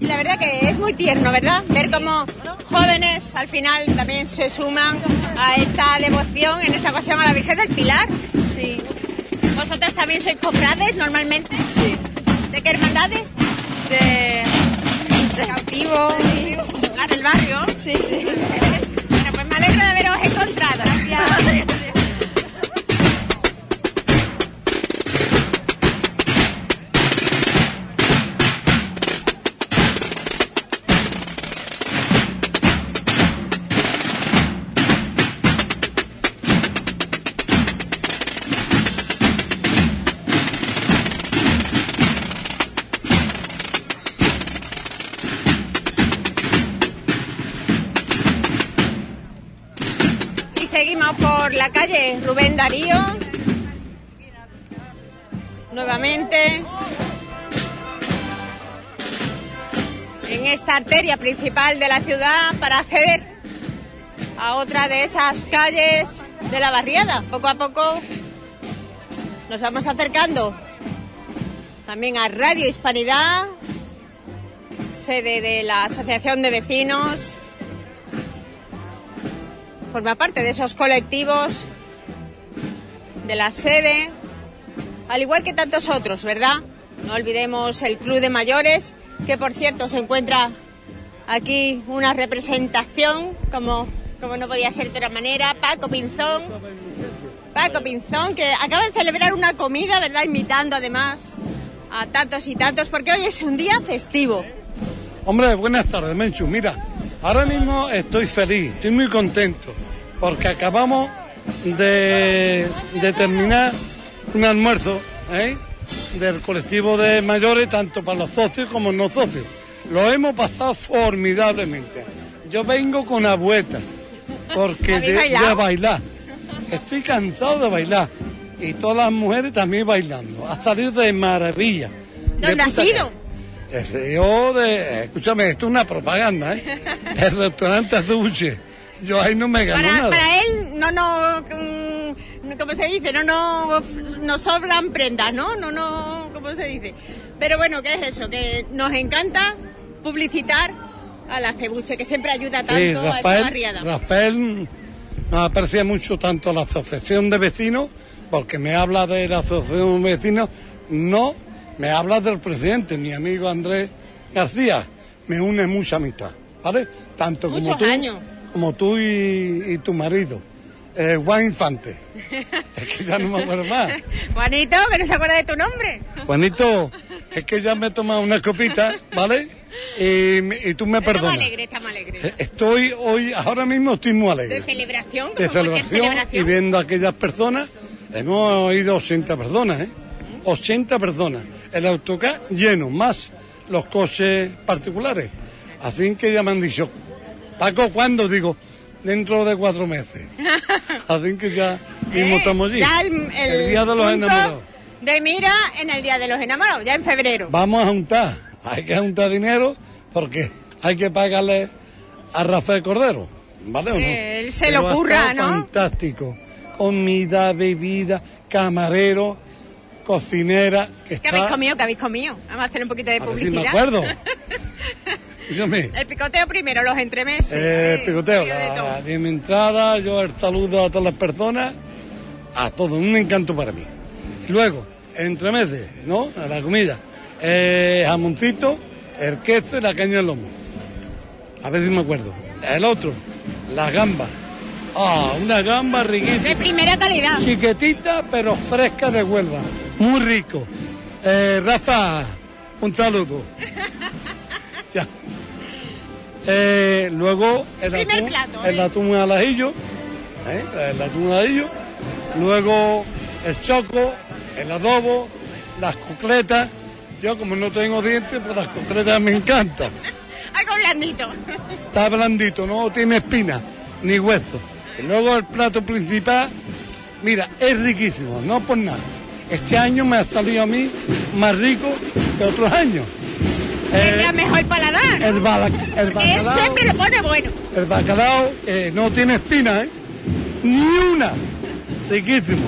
A: Y la verdad que es muy tierno, ¿verdad? Ver cómo jóvenes al final también se suman a esta devoción, en esta ocasión a la Virgen del Pilar.
Q: Sí.
A: ¿Os ¿Vosotras también sois cofrades normalmente? Sí. ¿De qué hermandades? De... De cautivo. ¿Las del barrio? Sí, sí. *laughs* la calle Rubén Darío. Nuevamente. En esta arteria principal de la ciudad para acceder a otra de esas calles de la barriada. Poco a poco nos vamos acercando también a Radio Hispanidad, sede de la Asociación de Vecinos forma parte de esos colectivos de la sede, al igual que tantos otros, ¿verdad? No olvidemos el Club de Mayores, que por cierto se encuentra aquí una representación, como, como no podía ser de otra manera, Paco Pinzón. Paco Pinzón, que acaba de celebrar una comida, ¿verdad? Invitando además a tantos y tantos, porque hoy es un día festivo.
R: Hombre, buenas tardes, Menchu. Mira, ahora mismo estoy feliz, estoy muy contento, porque acabamos de, de terminar un almuerzo ¿eh? del colectivo de mayores, tanto para los socios como no socios. Lo hemos pasado formidablemente. Yo vengo con abueta, porque
A: ¿Habéis
R: de, de bailar. Estoy cansado de bailar. Y todas las mujeres también bailando. Ha salido de maravilla. De
A: ¿Dónde has
R: puta
A: ido?
R: Yo de... Escúchame, esto es una propaganda, ¿eh? *laughs* El restaurante Azuche. Yo ahí no me gano
A: Para,
R: nada.
A: para él no no mm, ¿cómo se dice? No no no sobran prendas, ¿no? No no ¿cómo se dice? Pero bueno, ¿qué es eso? Que nos encanta publicitar a la cebuche que siempre ayuda tanto
R: Sí,
A: a esta
R: Rafael,
A: barriada.
R: Rafael nos aprecia mucho tanto la asociación de vecinos, porque me habla de la asociación de vecinos, no me habla del presidente, mi amigo Andrés García. Me une mucha amistad, ¿vale? Tanto como tú,
A: años.
R: como tú y, y tu marido, eh, Juan Infante. *laughs* es que ya no me acuerdo más.
A: Juanito, que no se acuerda de tu nombre.
R: Juanito, es que ya me he tomado una copita, ¿vale? Y, y tú me
A: Estamos
R: perdonas.
A: alegres, estamos alegres.
R: Estoy hoy, ahora mismo estoy muy alegre
A: De celebración,
R: de celebración y viendo a aquellas personas, hemos ido 80 personas, ¿eh? 80 personas. El autocar lleno, más los coches particulares. Así que ya me han dicho, Paco, ¿cuándo? Digo, dentro de cuatro meses. *laughs* Así que ya mismo
A: Eh,
R: estamos allí.
A: Ya el, el
R: día de los enamorados.
A: De mira en el día de los enamorados, ya en febrero.
R: Vamos a juntar, hay que juntar dinero porque hay que pagarle a Rafael Cordero, ¿vale o no?
A: Él se
R: Pero
A: lo curra, ¿no?
R: Fantástico. Comida, bebida, camarero, cocinera, que
A: ¿Qué habéis
R: está...
A: comido? ¿Qué habéis comido? Vamos a hacer un poquito de
R: A
A: publicidad.
R: me acuerdo. *laughs* Dígame.
A: El picoteo primero, los entremeses.
R: Eh,
A: Sí,
R: picoteo, la, mi entrada, yo el saludo a todas las personas, a todos, un encanto para mí. Luego, entre meses, ¿no? A la comida, eh, jamoncito, el queso y la caña de lomo. A ver si me acuerdo. El otro, la gamba. Ah, una gamba riquísima.
A: De primera calidad.
R: Chiquitita, pero fresca de Huelva. Muy rico. Eh, Rafa, un saludo. *laughs* Ya. Eh, luego el
A: Primer
R: atún,
A: plato,
R: el
A: ¿eh?
R: atún al ajillo. El atún al ajillo. Luego el choco, el adobo, las cocletas. Yo como no tengo dientes, pues las cocletas me encantan. *laughs*
A: Algo blandito.
R: Está blandito, no tiene espina ni hueso. Y luego el plato principal, mira, es riquísimo, no por nada. Este año me ha salido a mí más rico que otros años.
A: Tendrá mejor paladar.
R: El, bala- el
A: Él
R: bacalao,
A: siempre lo pone bueno.
R: el bacalao eh, no tiene espina, ¿eh? Ni una. Riquísimo.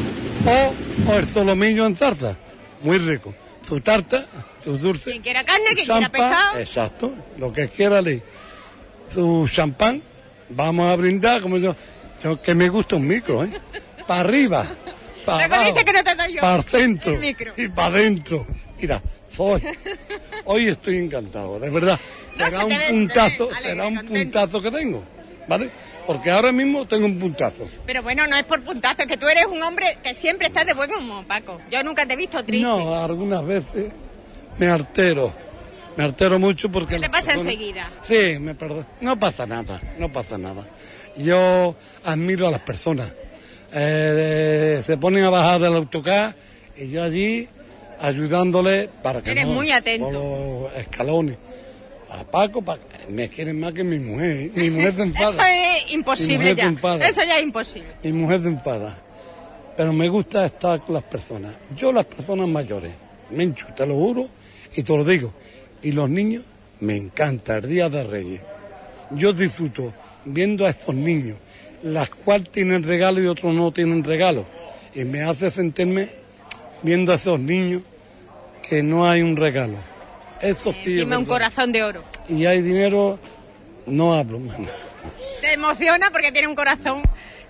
R: O, o el solomillo en tarta, muy rico. Su tarta, su dulce.
A: Quien quiera carne, quien quiera pescado.
R: Exacto, lo que quiera ley. Su champán, vamos a brindar como yo, yo que me gusta un micro, ¿eh? Para arriba.
A: Luego dice que no te doy yo
R: para centro y para adentro. Mira, hoy, hoy estoy encantado, de verdad.
A: No,
R: será
A: se
R: un puntazo,
A: ve, alegre,
R: será un
A: contento.
R: puntazo que tengo, ¿vale? Porque ahora mismo tengo un puntazo.
A: Pero bueno, no es por puntazo, es que tú eres un hombre que siempre estás de buen humor, Paco. Yo nunca te he visto triste.
R: No, algunas veces me altero. Me altero mucho porque...
A: Se te pasa
R: personas-
A: enseguida.
R: Sí, me perdón. No pasa nada, no pasa nada. Yo admiro a las personas. Eh, se ponen a bajar del autocar y yo allí ayudándole para que
A: Eres
R: no...
A: muy atento.
R: Por los escalones. A Paco, pa- me quieren más que mi mujer. ¿eh? Mi mujer *laughs* se enfada.
A: Eso es imposible ya. Eso ya es imposible.
R: Mi mujer se enfada. Pero me gusta estar con las personas. Yo las personas mayores, Menchu, te lo juro y te lo digo. Y los niños, me encanta el Día de Reyes. Yo disfruto viendo a estos niños, las cuales tienen regalo y otros no tienen regalo. Y me hace sentirme viendo a esos niños que no hay un regalo. Estos es
A: Dime un
R: verdad.
A: corazón de oro.
R: Y hay dinero, no hablo más.
A: Te emociona porque tiene un corazón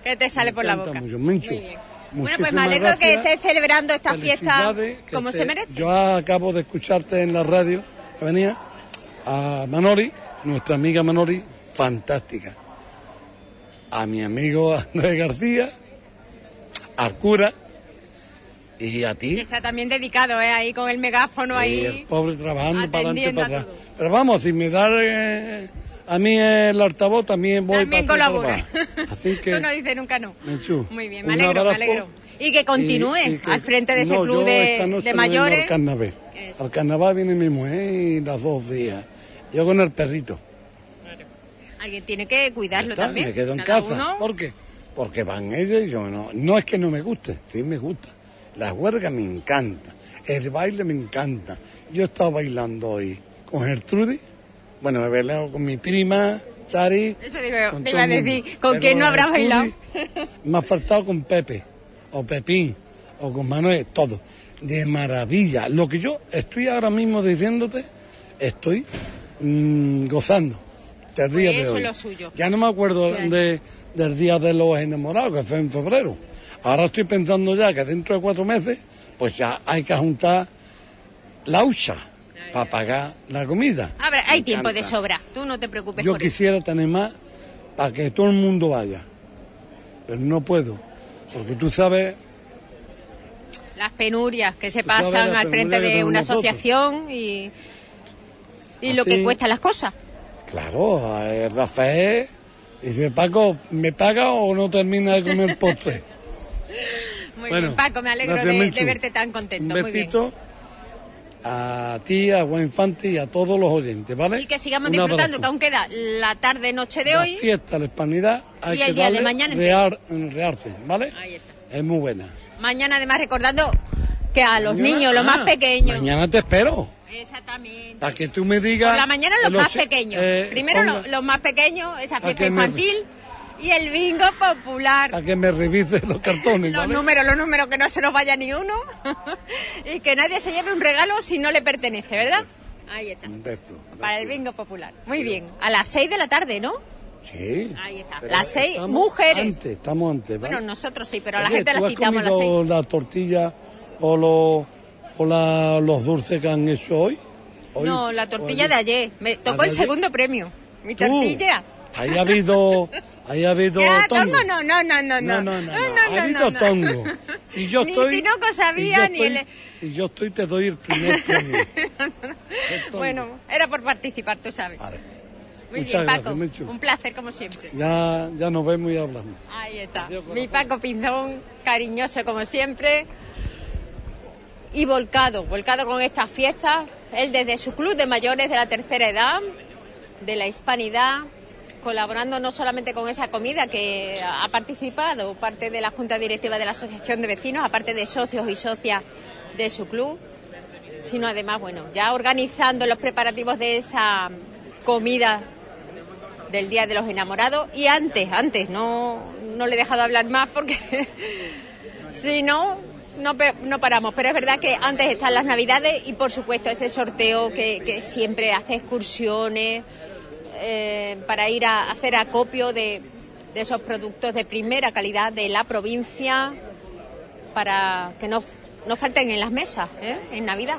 A: que te sale por la boca.
R: mucho. Menchu,
A: Muy bien. Bueno, pues me alegro que estés celebrando esta fiesta como
R: te-
A: se merece.
R: Yo acabo de escucharte en la radio que venía a Manoli, nuestra amiga Manoli, fantástica. A mi amigo Andrés García, al cura y a ti.
A: está también dedicado, ¿eh? Ahí con el megáfono
R: Y el
A: ahí.
R: pobre trabajando para adelante para atrás. Pero vamos, si me da eh, a mí el altavoz, también voy
A: También
R: para
A: colabora. *laughs*
R: Así que,
A: Tú no dices nunca no. Muy bien, me alegro, me alegro. Y que continúe
R: y- y que-
A: al frente de ese
R: No,
A: club de, mayores.
R: Al carnaval. Al carnaval viene mi mujer y las dos días. Yo con el perrito.
A: Alguien tiene que cuidarlo
R: Está,
A: también.
R: me quedo en casa.
A: uno-
R: ¿Por qué? Porque van ellos y yo no. No es que no me guste, sí me gusta. La huelga me encanta. El baile me encanta. Yo he estado bailando hoy con Gertrudis. Bueno, me he bailado con mi prima, Chari.
A: Eso digo yo, te iba a decir, ¿con quién no habrás bailado? *laughs*
R: Me ha faltado con Pepe, o Pepín, o con Manuel, todo. De maravilla. Lo que yo estoy ahora mismo diciéndote, estoy mm, gozando
A: Pues
R: de
A: eso es lo suyo.
R: Ya no me acuerdo de, del día de los enamorados, que fue en febrero. Ahora estoy pensando ya que dentro de cuatro meses, pues ya hay que juntar la hucha para pagar la comida.
A: A ver, hay tiempo de sobra. Tú no te preocupes
R: Yo
A: por eso.
R: quisiera tener más para que todo el mundo vaya, pero no puedo, porque tú sabes,
A: Las penurias que se pasan al frente de una
R: nosotros.
A: asociación y, y lo que cuestan las cosas.
R: Claro, eh, Rafael dice, Paco, ¿me paga o no termina de comer *laughs* postre?
A: Muy
R: Bueno,
A: bien, Paco, me alegro de, verte tan contento.
R: Un
A: Muy bien.
R: besito a ti, a Juan Infante y a todos los oyentes, ¿vale?
A: Y que sigamos disfrutando, que aún queda la tarde-noche de
R: La
A: hoy.
R: fiesta, la hispanidad, hay
A: Y
R: que
A: el día de mañana
R: ¿vale?
A: Ahí está.
R: Es muy buena.
A: Mañana, además, recordando que a los
R: Mañana-
A: niños, los más
R: ah,
A: pequeños.
R: Mañana te espero,
A: Exactamente.
R: para que tú me digas...
A: Por la mañana los más pequeños.
R: eh,
A: Primero los más pequeños, esa fiesta
R: me-
A: infantil y el bingo popular.
R: Para que me revises los cartones,
A: Los
R: ¿vale?
A: números, los números, que no se nos vaya ni uno. *laughs* y que nadie se lleve un regalo si no le pertenece, ¿verdad? Ahí está.
R: Un beso.
A: Para el bingo popular. Muy bien. A las 6 de la tarde, ¿no?
R: Sí.
A: Ahí está. Las 6,
R: estamos
A: mujeres.
R: Antes, estamos antes, ¿vale?
A: Bueno, nosotros sí, pero a la
R: Oye,
A: gente
R: ¿tú
A: las quitamos a las 6.
R: comido la tortilla o, los o la- los dulces que han hecho hoy? Hoy-
A: No, la tortilla de ayer. Me tocó el
R: ayer?
A: segundo premio. Mi
R: Tú.
A: tortilla.
R: Ahí ha habido, ahí ha habido *laughs*
A: ¿Qué era
R: tongo.
A: tongo? No, no, no, no.
R: No, no, no, no, ha habido
A: no, no.
R: tongo. Y yo *laughs*
A: Ni
R: estoy,
A: Tinoco sabía, ni el-
R: Si yo estoy, te doy el primer *laughs* premio.
A: Bueno, era por participar, tú sabes. Muy
R: Muchas
A: bien,
R: gracias,
A: Paco.
R: Menchu.
A: Un placer, como siempre.
R: Ya, ya nos vemos y hablamos.
A: Ahí está. Mi Paco Pinzón, cariñoso como siempre. Y volcado, volcado con estas fiestas. Él desde su club de mayores de la tercera edad, de la hispanidad, colaborando no solamente con esa comida que ha participado parte de la Junta Directiva de la Asociación de Vecinos, aparte de socios y socias de su club, sino además, bueno, ya organizando los preparativos de esa comida del Día de los Enamorados y antes, antes, no, no le he dejado hablar más porque *laughs* si no, no, no paramos. Pero es verdad que antes están las Navidades y por supuesto ese sorteo que, que siempre hace excursiones eh, para ir a hacer acopio de, de esos productos de primera calidad de la provincia para que no, no falten en las mesas ¿eh? en Navidad.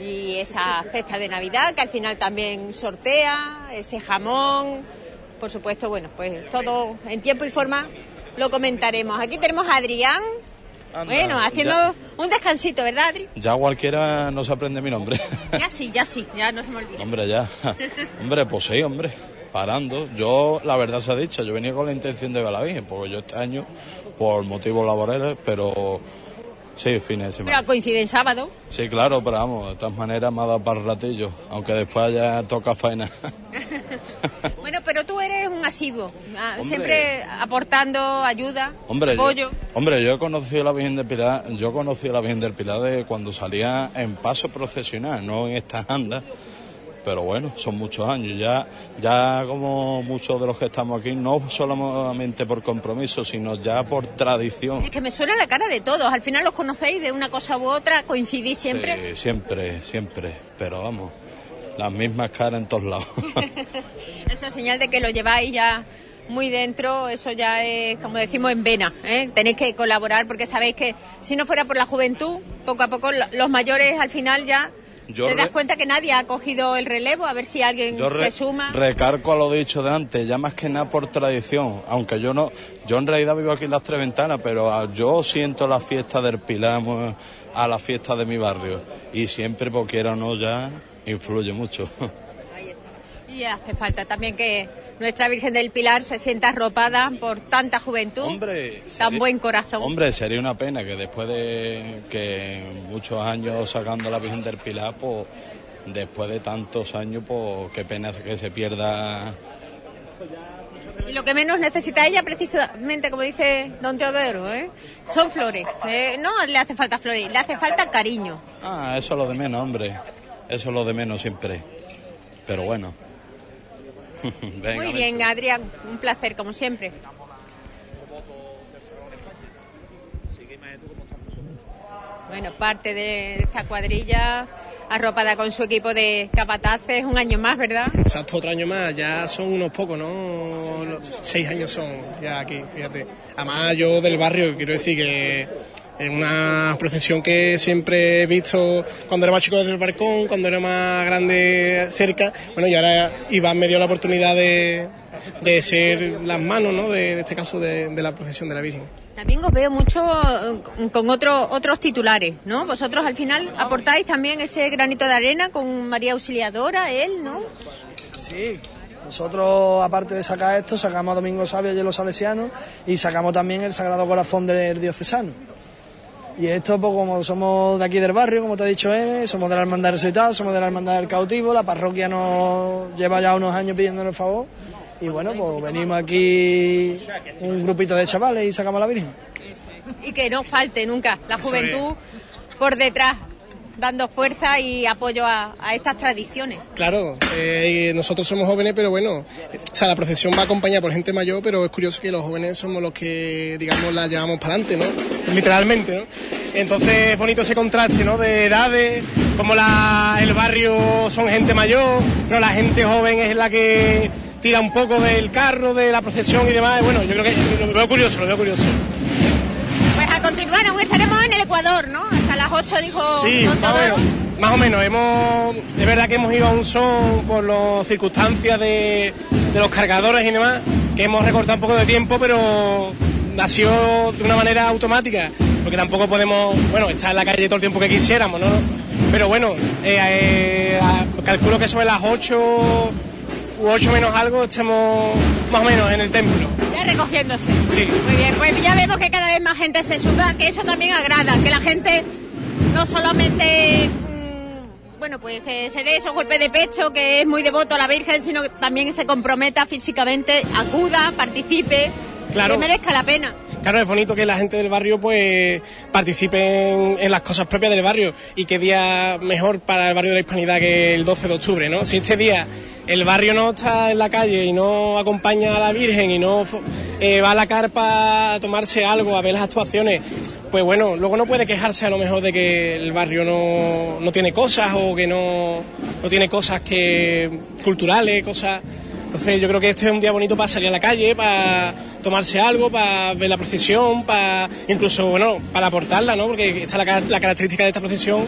A: Y esa cesta de Navidad que al final también sortea, ese jamón, por supuesto, bueno, pues todo en tiempo y forma lo comentaremos. Aquí tenemos a Adrián, bueno, haciendo un descansito, ¿verdad, Adri?
S: Ya cualquiera no se aprende mi nombre. *laughs*
A: Ya sí, ya sí, ya no se me olvida.
S: hombre, ya. *laughs* hombre, pues sí, hombre. Parando. Yo, la verdad se ha dicho, yo venía con la intención de ver a la Virgen, porque yo este año, por motivos laborales, pero sí, fines de semana.
A: Pero coincide en sábado.
S: Sí, claro, pero vamos, de todas maneras me ha dado para el ratillo, aunque después ya toca faena. *laughs*
A: Bueno, pero tú eres un asiduo, ah,
S: Hombre.
A: siempre aportando ayuda,
S: Hombre, yo,
A: apoyo.
S: hombre, yo he conocido a la Virgen del Pilar, yo conocí a la Virgen del Pilar de cuando salía en paso procesional, no en estas andas. Pero bueno, son muchos años. Ya, ya como muchos de los que estamos aquí, no solamente por compromiso, sino ya por tradición.
A: Es que me suena la cara de todos, al final los conocéis de una cosa u otra, coincidís siempre.
S: Sí, siempre, siempre. Pero vamos, las mismas caras en todos lados. *laughs*
A: Eso es señal de que lo lleváis ya muy dentro, eso ya es, como decimos, en vena. ¿eh? Tenéis que colaborar porque sabéis que si no fuera por la juventud, poco a poco lo- los mayores al final ya
S: Yo
A: te das cuenta que nadie ha cogido el relevo, a ver si alguien se suma.
S: recargo a lo dicho de antes, ya más que nada por tradición, aunque yo no, yo en realidad vivo aquí en las tres ventanas, pero ah, yo siento la fiesta del Pilar a la fiesta de mi barrio y siempre, por quiera o no, ya influye mucho. *laughs*
A: Y hace falta también que nuestra Virgen del Pilar se sienta arropada por tanta juventud,
S: Hombre,
A: tan buen corazón.
S: Hombre, sería una pena que después de que muchos años sacando la Virgen del Pilar, pues después de tantos años, pues qué pena que se pierda.
A: Y lo que menos necesita ella, precisamente como dice don Teodoro, ¿eh? son flores. Eh, no le hace falta flores, le hace falta cariño.
S: Ah, eso es lo de menos, hombre. Eso es lo de menos siempre. Pero bueno. *laughs* Venga,
A: Muy bien, Adrián, un placer como siempre. Bueno, parte de esta cuadrilla arropada con su equipo de capataces, un año más, ¿verdad?
J: Exacto, otro año más, ya son unos pocos, ¿no? Seis años son ya aquí, fíjate. Además, yo del barrio, quiero decir que es una procesión que siempre he visto cuando era más chico desde el balcón, cuando era más grande cerca. Bueno, y ahora Iván me dio la oportunidad de, de ser las manos, ¿no? De, en este caso, de, de la procesión de la Virgen.
A: También os veo mucho eh, con otro- otros titulares, ¿no? Vosotros al final aportáis también ese granito de arena con María Auxiliadora, él, ¿no?
T: Sí, nosotros aparte de sacar esto, sacamos a Domingo Sabio y a los salesianos y sacamos también el Sagrado Corazón del Diocesano. Y esto, pues como somos de aquí del barrio, como te ha dicho él, somos de la Hermandad Resucitada, somos de la Hermandad del Cautivo, la parroquia nos lleva ya unos años pidiéndonos el favor. Y bueno, pues venimos aquí un grupito de chavales y sacamos a la Virgen.
A: Y que no falte nunca la juventud por detrás, dando fuerza y apoyo a, a estas tradiciones.
J: Claro, eh, nosotros somos jóvenes, pero bueno, o sea, la procesión va acompañada por gente mayor, pero es curioso que los jóvenes somos los que, digamos, la llevamos para adelante, ¿no? Literalmente, ¿no? Entonces es bonito ese contraste, ¿no? De edades, como la, el barrio son gente mayor, pero la gente joven es la que tira un poco del carro, de la procesión y demás. Bueno, yo creo que lo veo curioso, lo veo curioso.
A: Pues a continuar, aún estaremos en el Ecuador, ¿no? Hasta las 8 dijo
J: Sí, más o menos. Más o menos. Hemos, es verdad que hemos ido a un son por las circunstancias de, de los cargadores y demás, que hemos recortado un poco de tiempo, pero ha sido de una manera automática, porque tampoco podemos, bueno, estar en la calle todo el tiempo que quisiéramos, ¿no? Pero bueno, eh, eh, calculo que sobre las 8 u 8 menos algo estemos más o menos en el templo.
A: Ya recogiéndose.
J: Sí.
A: Muy bien, pues ya vemos que cada vez más gente se suma, que eso también agrada, que la gente no solamente, mm, bueno, pues que se dé esos golpes de pecho, que es muy devoto a la Virgen, sino que también se comprometa físicamente, acuda, participe,
J: Claro.
A: que merezca la pena.
J: Claro, es bonito que la gente del barrio pues participe en, las cosas propias del barrio y qué día mejor para el barrio de la Hispanidad que el 12 de octubre, ¿no? Si este día el barrio no está en la calle y no acompaña a la Virgen y no eh, va a la carpa a tomarse algo, a ver las actuaciones, pues bueno, luego no puede quejarse a lo mejor de que el barrio no, no tiene cosas o que no, no tiene cosas que culturales, cosas... Entonces yo creo que este es un día bonito para salir a la calle, para tomarse algo, para ver la procesión, para incluso, bueno, para aportarla, ¿no? Porque esta, la, característica de esta procesión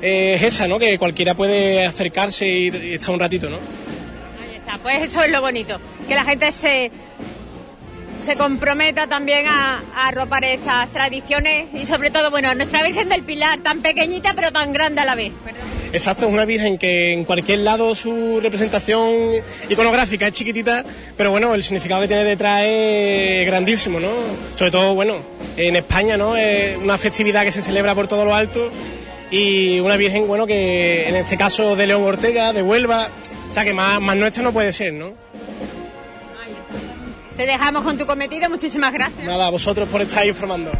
J: eh, es esa, ¿no? Que cualquiera puede acercarse y, y estar un ratito, ¿no?
A: Ahí está, pues eso es lo bonito, que la gente se, se comprometa también a, a arropar estas tradiciones y sobre todo, bueno, nuestra Virgen del Pilar, tan pequeñita pero tan grande a la vez.
J: Exacto, es una virgen que en cualquier lado su representación iconográfica es chiquitita, pero bueno, el significado que tiene detrás es grandísimo, ¿no? Sobre todo, bueno, en España, ¿no? Es una festividad que se celebra por todo lo alto y una virgen, bueno, que en este caso de León Ortega, de Huelva, o sea que más, más nuestra no puede ser, ¿no?
A: Te dejamos con tu cometido, muchísimas gracias.
J: Nada, a vosotros por estar informando.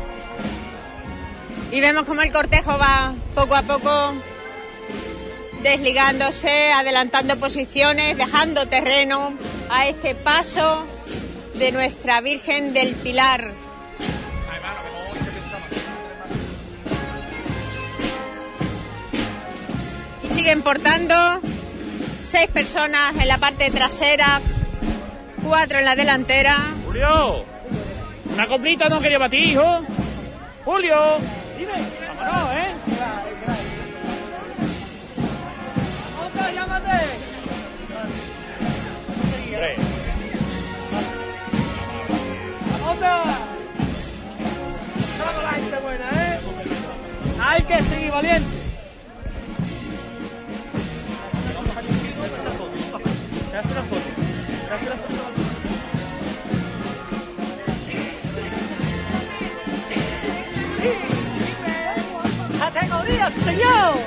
A: Y vemos cómo el cortejo va poco a poco desligándose, adelantando posiciones, dejando terreno a este paso de nuestra Virgen del Pilar. Y siguen portando seis personas en la parte trasera, cuatro en la delantera.
B: Julio, una coplita no quería ti, hijo. Julio, dime, vámonos, ¿eh? ¡Otra, llámate! ¡Otra! Vamos la gente buena, ¿eh? Hay que seguir valiente. Te hace una foto. Te hace una foto. ¡Categoría, señor!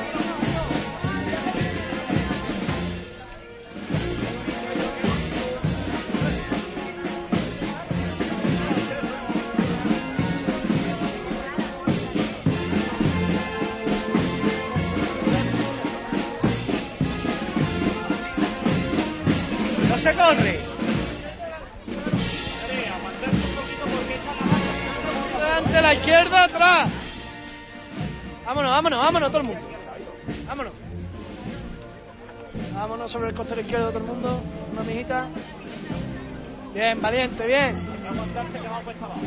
B: No se corre. La izquierda, atrás. Vámonos, vámonos, vámonos todo el mundo. Vámonos. Vámonos sobre el costero izquierdo todo el mundo. Una mijita. Bien, valiente, bien.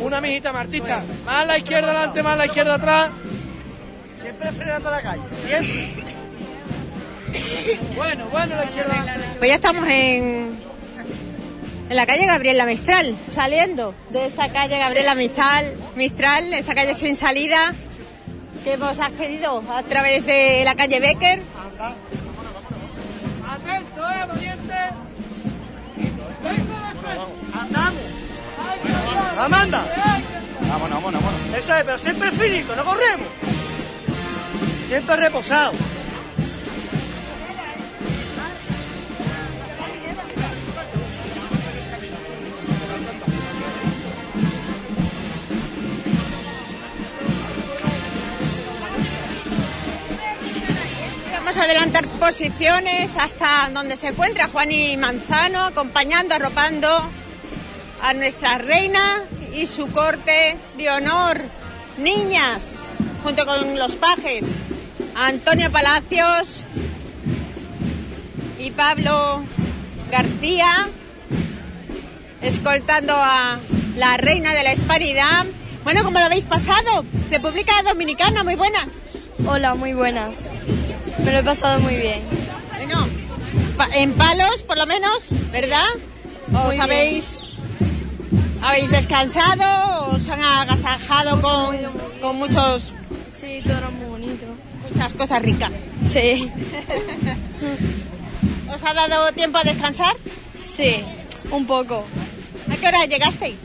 B: Una mijita, Martista. Más la izquierda adelante, más la izquierda atrás. Siempre frenando la calle. Siempre. Bueno, bueno, la izquierda.
A: Pues ya estamos en, en la calle Gabriela Mistral, saliendo de esta calle Gabriela Mistral, Mistral, esta calle sin salida que hemos accedido a través de la calle Becker.
B: Atento, eh, valiente. Andamos. Amanda.
U: Vámonos, vámonos, vámonos.
B: Eso es, pero siempre físico, no corremos. Siempre reposado.
A: Vamos a adelantar posiciones hasta donde se encuentra Juan y Manzano, acompañando, arropando a nuestra reina y su corte de honor. Niñas, junto con los pajes, Antonio Palacios y Pablo García, escoltando a la reina de la hispanidad. Bueno, ¿cómo lo habéis pasado? República Dominicana, muy buena.
Q: Hola, muy buenas. Me lo he pasado muy bien.
A: Bueno, en palos, por lo menos, ¿verdad? ¿Os
Q: Muy bien.
A: habéis, habéis descansado? ¿Os han agasajado con, con muchos,
Q: Sí, todo era muy bonito.
A: muchas cosas ricas?
Q: Sí. *laughs*
A: ¿Os ha dado tiempo a descansar?
Q: Sí, un poco.
A: ¿A qué hora llegasteis?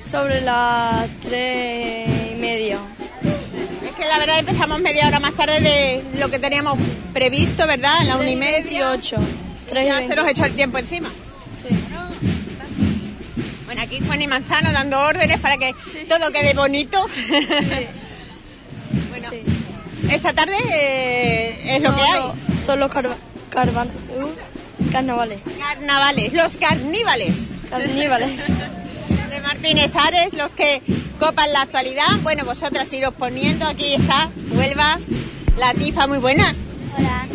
Q: Sobre las tres y media.
A: Que la verdad empezamos media hora más tarde de lo que teníamos previsto, ¿verdad? A la una y media.
Q: 28. Tres y
A: Ya se nos
Q: 28.
A: echó el tiempo encima. Bueno, aquí Juan y Manzano dando órdenes para que todo quede bonito. bueno, esta tarde eh, es lo que hay.
Q: no, son los carvan- uh, carnavales.
A: Carnavales, los carníbales.
Q: Carnívales. *laughs*
A: De Martínez Ares, los que copan la actualidad. Bueno, vosotras iros poniendo, aquí está, Huelva, la tifa, muy buenas.
Q: Hola.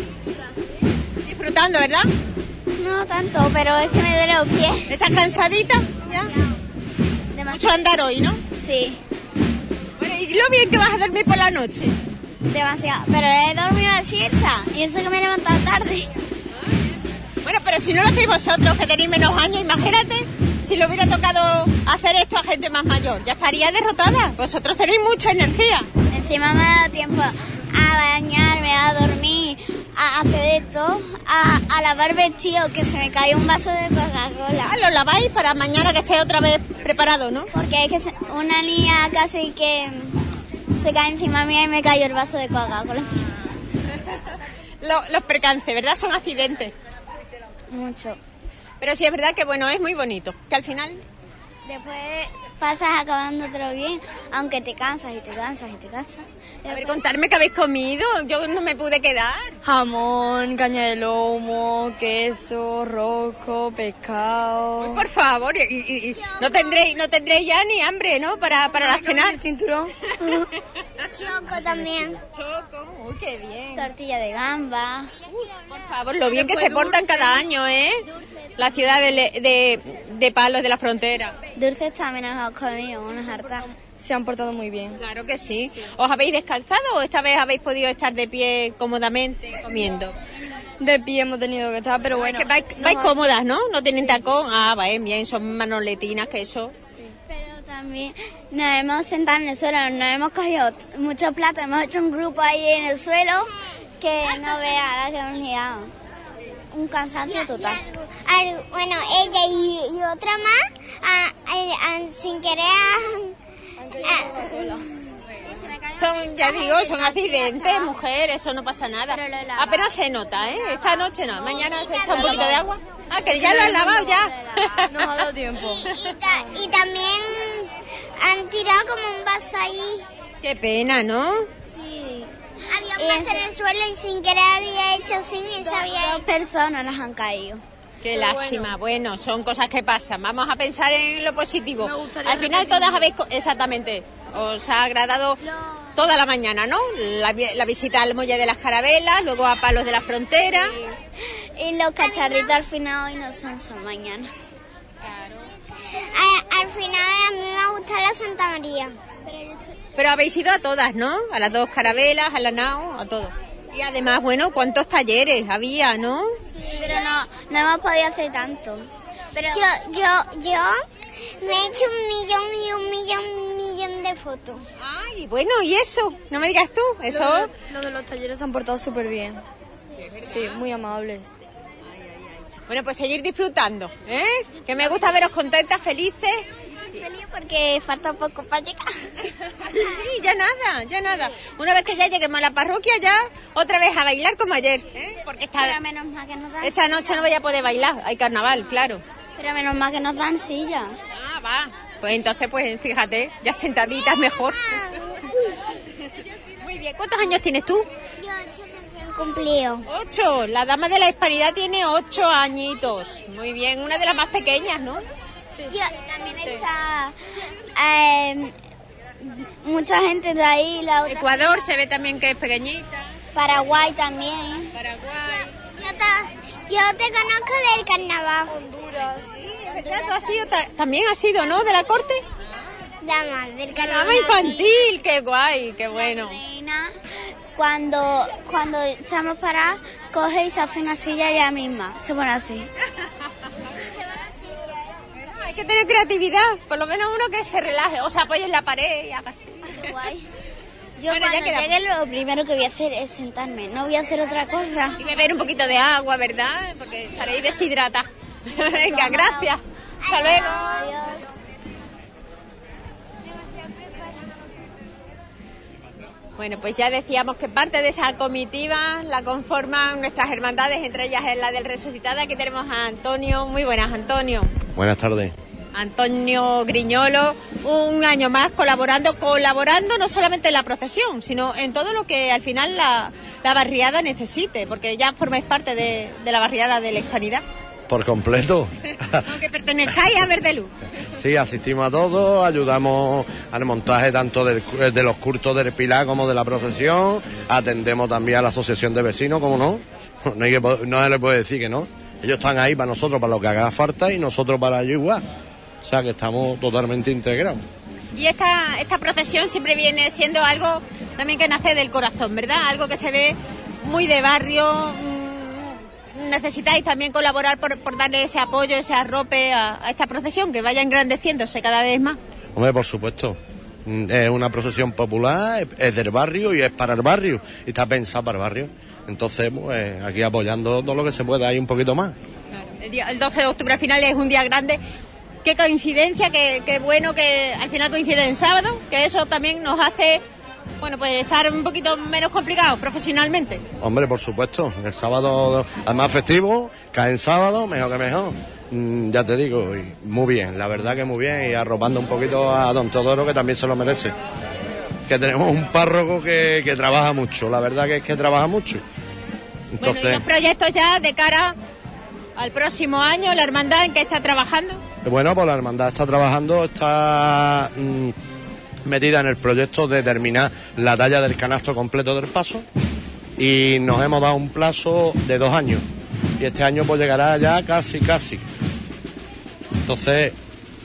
A: Disfrutando, ¿verdad?
Q: No tanto, pero es que me duele los pies.
A: ¿Estás cansadita? ¿Ya? Mucho andar hoy, ¿no?
Q: Sí.
A: Bueno, ¿y lo bien que vas a dormir por la noche?
Q: Demasiado. Pero he dormido la siesta y eso que me he levantado tarde.
A: Bueno, pero si no lo hacéis vosotros, que tenéis menos años, imagínate si le hubiera tocado hacer esto a gente más mayor. Ya estaría derrotada. Vosotros tenéis mucha energía.
Q: Encima me da tiempo a bañarme, a dormir, a hacer esto, a, a lavar vestido, que se me cayó un vaso de Coca-Cola.
A: Ah, lo laváis para mañana que esté otra vez preparado, ¿no?
Q: Porque es que una niña casi que se cae encima mía y me cayó el vaso de Coca-Cola. *laughs*
A: Lo- los percances, ¿verdad? Son accidentes.
Q: Mucho.
A: Pero sí es verdad que, bueno, es muy bonito. Que al final...
Q: Después pasas acabándotelo bien, aunque te cansas y te cansas y te cansas.
A: A ver, contarme qué habéis comido. Yo no me pude quedar.
V: Jamón, caña de lomo, queso, rosco, pescado.
A: Por favor, y, y- y- no tendréis no tendréis ya ni hambre, ¿no? Para, para la cenar.
V: cinturón.
Q: Choco también.
A: Choco, uy, qué bien.
Q: Tortilla de gamba.
A: Por favor, lo bien que se portan cada año, ¿eh? La ciudad de, Le- de, de Palos de la Frontera.
Q: Dulces también unas hartas.
V: Se han portado muy bien.
A: Claro que sí. ¿Os habéis descalzado o esta vez habéis podido estar de pie cómodamente comiendo?
V: De pie hemos tenido que estar, pero bueno.
A: Que vais, vais cómodas, ¿no? No tienen tacón. Ah, va, bien, son manoletinas que eso.
Q: Pero también nos hemos sentado en el suelo, nos hemos cogido muchos platos, hemos hecho un grupo ahí en el suelo que no vea la que hemos liado. Un cansancio total.
W: bueno, ella y, y otra más, ah, eh, ah, sin querer, ah,
A: Son, ya digo, son accidentes, mujer, eso no pasa nada. Apenas se nota, ¿eh? Esta noche no, mañana se echa un poquito de agua. Ah, que ya lo han lavado ya.
V: Nos ha dado tiempo. *laughs*
W: y, y también han tirado como un vaso ahí.
A: Qué pena, ¿no?
W: Había un vaso en el suelo y sin querer había hecho así y se había
Q: Dos personas las han caído.
A: Qué lástima. Bueno. son cosas que pasan. Vamos a pensar en lo positivo. Al final todas habéis... Exactamente. Os ha agradado toda la mañana, ¿no? La, vi- la visita al Muelle de las Carabelas, luego a Palos de la Frontera.
Q: Y los cacharritos al final hoy no son, son mañana.
W: A- al final a mí me gusta la Santa María.
A: Pero habéis ido a todas, ¿no? A las dos carabelas, a la nao, a todo. Y además, bueno, ¿cuántos talleres había, no?
Q: Pero no, no hemos podido hacer tanto.
W: Pero yo, yo, yo me he hecho un millón y un millón, un millón de fotos.
A: Ay, bueno, ¿y eso? No me digas tú, eso...
V: Lo de, lo de los talleres se han portado súper bien. Sí, muy amables.
A: Bueno, pues seguir disfrutando, ¿eh? Que me gusta veros contentas, felices.
Q: Porque falta poco para llegar. *laughs*
A: Sí, ya nada, ya nada. Una vez que ya lleguemos a la parroquia, ya otra vez a bailar como ayer, ¿eh? Porque esta,
Q: Pero menos mal que nos dan
A: esta noche no voy a poder bailar, hay carnaval, claro.
Q: Pero menos mal que nos dan silla.
A: Ah, va. Pues entonces, pues fíjate, ya sentaditas mejor. Muy bien, ¿cuántos años tienes tú?
W: Yo ocho recién cumplido.
A: Ocho. La dama de la hispanidad tiene ocho añitos. Muy bien, una de las más pequeñas, ¿no?
Q: Yo también está eh, mucha gente de ahí. La otra-
A: Ecuador se ve también que es pequeñita.
Q: Paraguay también.
A: Paraguay.
W: Yo, te conozco del carnaval.
Q: Honduras.
A: ¿Verdad? ¿Tú has sido ta- también has sido, ¿no? De la corte.
W: Dama, del
A: Carnaval infantil, qué guay, qué bueno.
Q: Reina, cuando, cuando estamos parados, coge y se hace una silla ella misma. Se pone así. *laughs*
A: Hay que tener creatividad, por lo menos uno que se relaje, o se apoye en la pared y haga así. *laughs*
Q: Guay. Yo
A: Bueno, ya
Q: cuando llegue lo primero que voy a hacer es sentarme. No voy a hacer otra cosa.
A: Y beber un poquito de agua, ¿verdad? Porque estaréis deshidratadas. *laughs* Venga, gracias. Hasta luego. Bueno, pues ya decíamos que parte de esa comitiva la conforman nuestras hermandades, entre ellas es la del Resucitada. Aquí tenemos a Antonio. Muy buenas, Antonio.
O: Buenas tardes.
A: Antonio Griñolo, un año más colaborando, colaborando no solamente en la procesión, sino en todo lo que al final la, la barriada necesite, porque ya formáis parte de, de la barriada de la Hispanidad,
O: Por completo.
A: aunque pertenezcáis a Verdeluz.
O: Sí, asistimos a todos, ayudamos al montaje tanto del- de los cursos del Pilar como de la procesión, atendemos también a la asociación de vecinos, como no, *laughs* no, hay que no se le puede decir que no. Ellos están ahí para nosotros, para lo que haga falta y nosotros para ellos igual. O sea que estamos totalmente integrados.
A: Y esta, esta procesión siempre viene siendo algo también que nace del corazón, ¿verdad? Algo que se ve muy de barrio. Necesitáis también colaborar por, por darle ese apoyo, ese arrope a, a esta procesión, que vaya engrandeciéndose cada vez más.
O: Hombre, por supuesto. Mm, Es una procesión popular, es- del barrio y es para el barrio. Y está pensada para el barrio. Entonces, pues aquí apoyando todo lo que se pueda y un poquito más.
A: El, día- el 12 de octubre al final es un día grande. Qué coincidencia, qué, qué bueno que al final coincide en sábado, que eso también nos hace, bueno, pues estar un poquito menos complicados profesionalmente.
O: Hombre, por supuesto. El sábado, además festivo, cae en sábado, mejor que mejor. Mm, ya te digo, y muy bien, la verdad que muy bien. Y arropando un poquito a don Teodoro, que también se lo merece. Que tenemos un párroco que, que trabaja mucho, la verdad que es que trabaja mucho.
A: Bueno, y
O: Entonces,
A: los proyectos ya de cara al próximo año, la hermandad en que está trabajando.
O: bueno, pues la hermandad está trabajando, está mm, metida en el proyecto de terminar la talla del canasto completo del paso. Y nos hemos dado un plazo de dos años. Y este año pues llegará ya casi, casi. Entonces,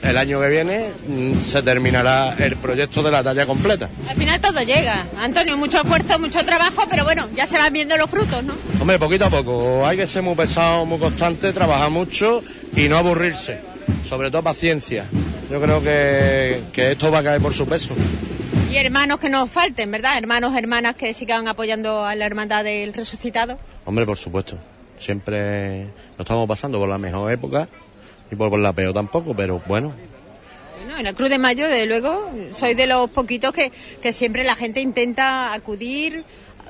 O: el año que viene mm, se terminará el proyecto de la talla completa.
A: Al final todo llega. Antonio, mucho esfuerzo, mucho trabajo, pero bueno, ya se van viendo los frutos, ¿no?
O: Hombre, poquito a poco. Hay que ser muy pesado, muy constante, trabajar mucho y no aburrirse. Sobre todo paciencia. Yo creo que, que esto va a caer por su peso.
A: Y hermanos que nos falten, ¿verdad? Hermanos, hermanas que sigan apoyando a la hermandad del resucitado.
O: Hombre, por supuesto. Siempre nos estamos pasando por la mejor época y por, por la peor tampoco, pero bueno,
A: Bueno, en la Cruz de Mayo, desde luego, soy de los poquitos que, que siempre la gente intenta acudir,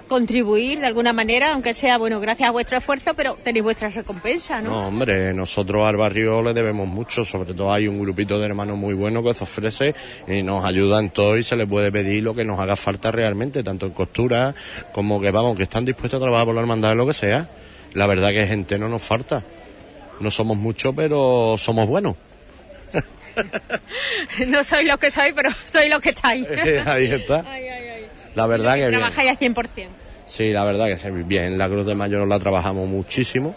A: contribuir de alguna manera, aunque sea, bueno, gracias a vuestro esfuerzo, pero tenéis vuestra recompensa, ¿no?
O: No, hombre, nosotros al barrio le debemos mucho, sobre todo hay un grupito de hermanos muy bueno que se ofrece y nos ayuda en todo y se les puede pedir lo que nos haga falta realmente, tanto en costura como que vamos, que están dispuestos a trabajar por la hermandad lo que sea. La verdad que gente no nos falta. No somos muchos, pero somos buenos. *laughs*
A: no soy lo que soy, pero soy lo que estáis. *laughs*
O: Ahí está. La verdad que bien.
A: Trabajáis al 100%.
O: Sí, la verdad que sí, bien. La Cruz de Mayo nos la trabajamos muchísimo.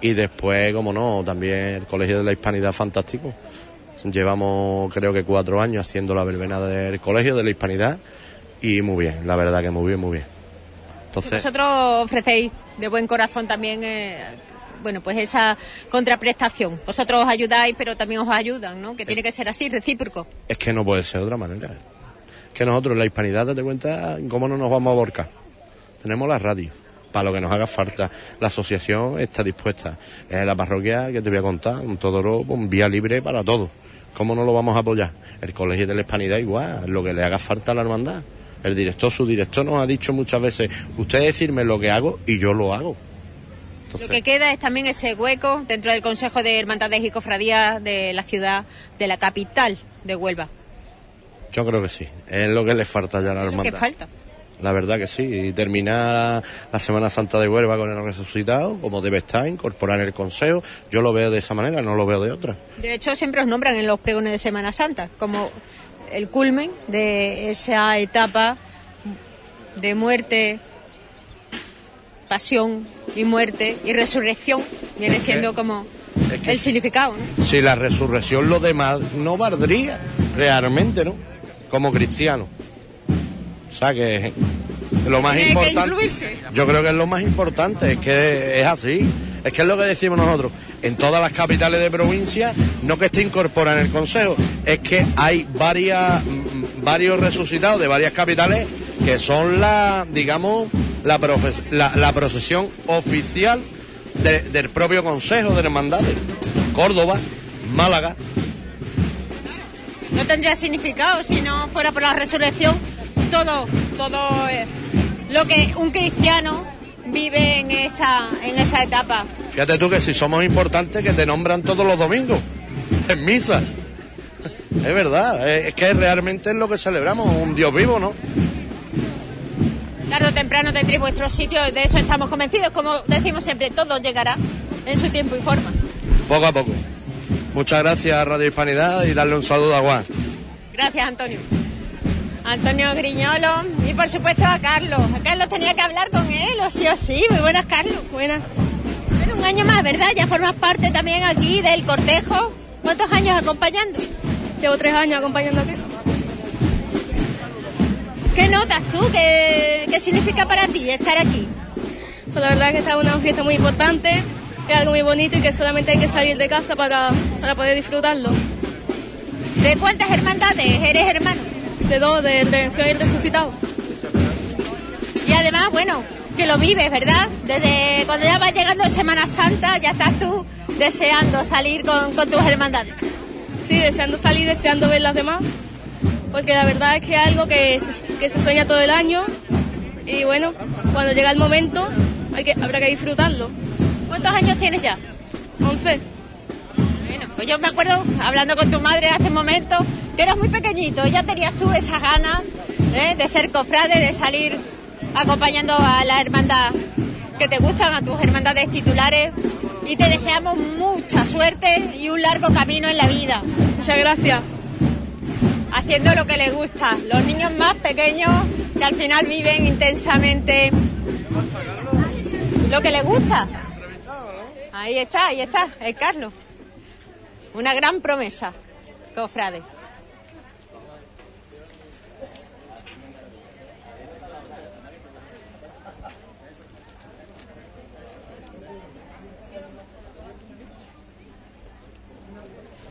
O: Y después, como no, también el Colegio de la Hispanidad fantástico. Llevamos creo que cuatro años haciendo la verbena del Colegio de la Hispanidad y muy bien, la verdad que muy bien, muy bien. Entonces,
A: Vosotros ofrecéis de buen corazón también, eh, bueno, pues esa contraprestación. Vosotros os ayudáis, pero también os ayudan, ¿no? Que tiene que ser así, recíproco.
O: es que no puede ser de otra manera. Que nosotros en la Hispanidad, date cuenta, cómo no nos vamos a aborcar. Tenemos la radio, para lo que nos haga falta. La asociación está dispuesta. Eh, la parroquia, que te voy a contar, un Todoro, un vía libre para todo. ¿Cómo no lo vamos a apoyar? El Colegio de la Hispanidad igual, lo que le haga falta a la hermandad. El director, su director nos ha dicho muchas veces, usted decirme lo que hago y yo lo hago.
A: Lo que queda es también ese hueco dentro del Consejo de Hermandades y Cofradías de la ciudad, de la capital de Huelva.
O: Yo creo que sí, es lo que le falta ya a la hermandad.
A: falta.
O: La verdad que sí, y terminar la Semana Santa de Huelva con el resucitado, como debe estar, incorporar el consejo, yo lo veo de esa manera, no lo veo de otra.
A: De hecho, siempre os nombran en los pregones de Semana Santa como el culmen de esa etapa de muerte, pasión y muerte y resurrección. Viene siendo como el significado, ¿no?
O: Si la resurrección lo demás no valdría realmente, ¿no? Como cristiano. O sea que lo más
A: Tiene
O: importante... Yo creo que es lo más importante, es que es así. Es que es lo que decimos nosotros. En todas las capitales de provincia, no que esté incorporada en el Consejo, es que hay varias, mm, varios resucitados de varias capitales que son la, digamos, la, profes- la, la procesión oficial de- del propio Consejo de Hermandades. Córdoba, Málaga,
A: No tendría significado si no fuera por la resurrección todo, todo eh, lo que un cristiano vive en esa, en esa etapa.
O: Fíjate tú que si somos importantes que te nombran todos los domingos en misa. Es verdad, es es que realmente es lo que celebramos, un Dios vivo, ¿no?
A: Tarde o temprano tendréis vuestro sitio, de eso estamos convencidos. Como decimos siempre, todo llegará en su tiempo y forma.
O: Poco a poco. Muchas gracias a Radio Hispanidad y darle un saludo a Juan.
A: Gracias, Antonio. Antonio Griñolo y por supuesto a Carlos. A Carlos tenía que hablar con él, o sí o sí. Muy buenas, Carlos. Buenas. Bueno, un año más, ¿verdad? Ya formas parte también aquí del cortejo. ¿Cuántos años acompañando?
V: Llevo tres años acompañando aquí.
A: ¿Qué notas tú? ¿Qué, qué significa para ti estar aquí?
V: Pues la verdad es que esta es una fiesta muy importante, es algo muy bonito y que solamente hay que salir de casa para, para poder disfrutarlo.
A: ¿De cuántas hermandades eres hermano?
V: De dos, de Redención y el Resucitado.
A: Y además, bueno, que lo vives, ¿verdad? Desde cuando ya va llegando Semana Santa, ya estás tú deseando salir con, con tus hermandades.
V: Sí, deseando salir, deseando ver las demás, porque la verdad es que es algo que se, que se sueña todo el año y bueno, cuando llega el momento hay que, habrá que disfrutarlo.
A: ¿Cuántos años tienes ya?
V: 11.
A: Bueno, pues yo me acuerdo, hablando con tu madre hace un momento, que eras muy pequeñito, ya tenías tú esas ganas ¿eh? de ser cofrade, de salir acompañando a la hermandad que te gustan, a tus hermandades titulares. Y te deseamos mucha suerte y un largo camino en la vida.
V: Muchas gracias.
A: Haciendo lo que les gusta. Los niños más pequeños que al final viven intensamente lo que les gusta. Ahí está, ahí está, el Carlos. Una gran promesa, cofrade.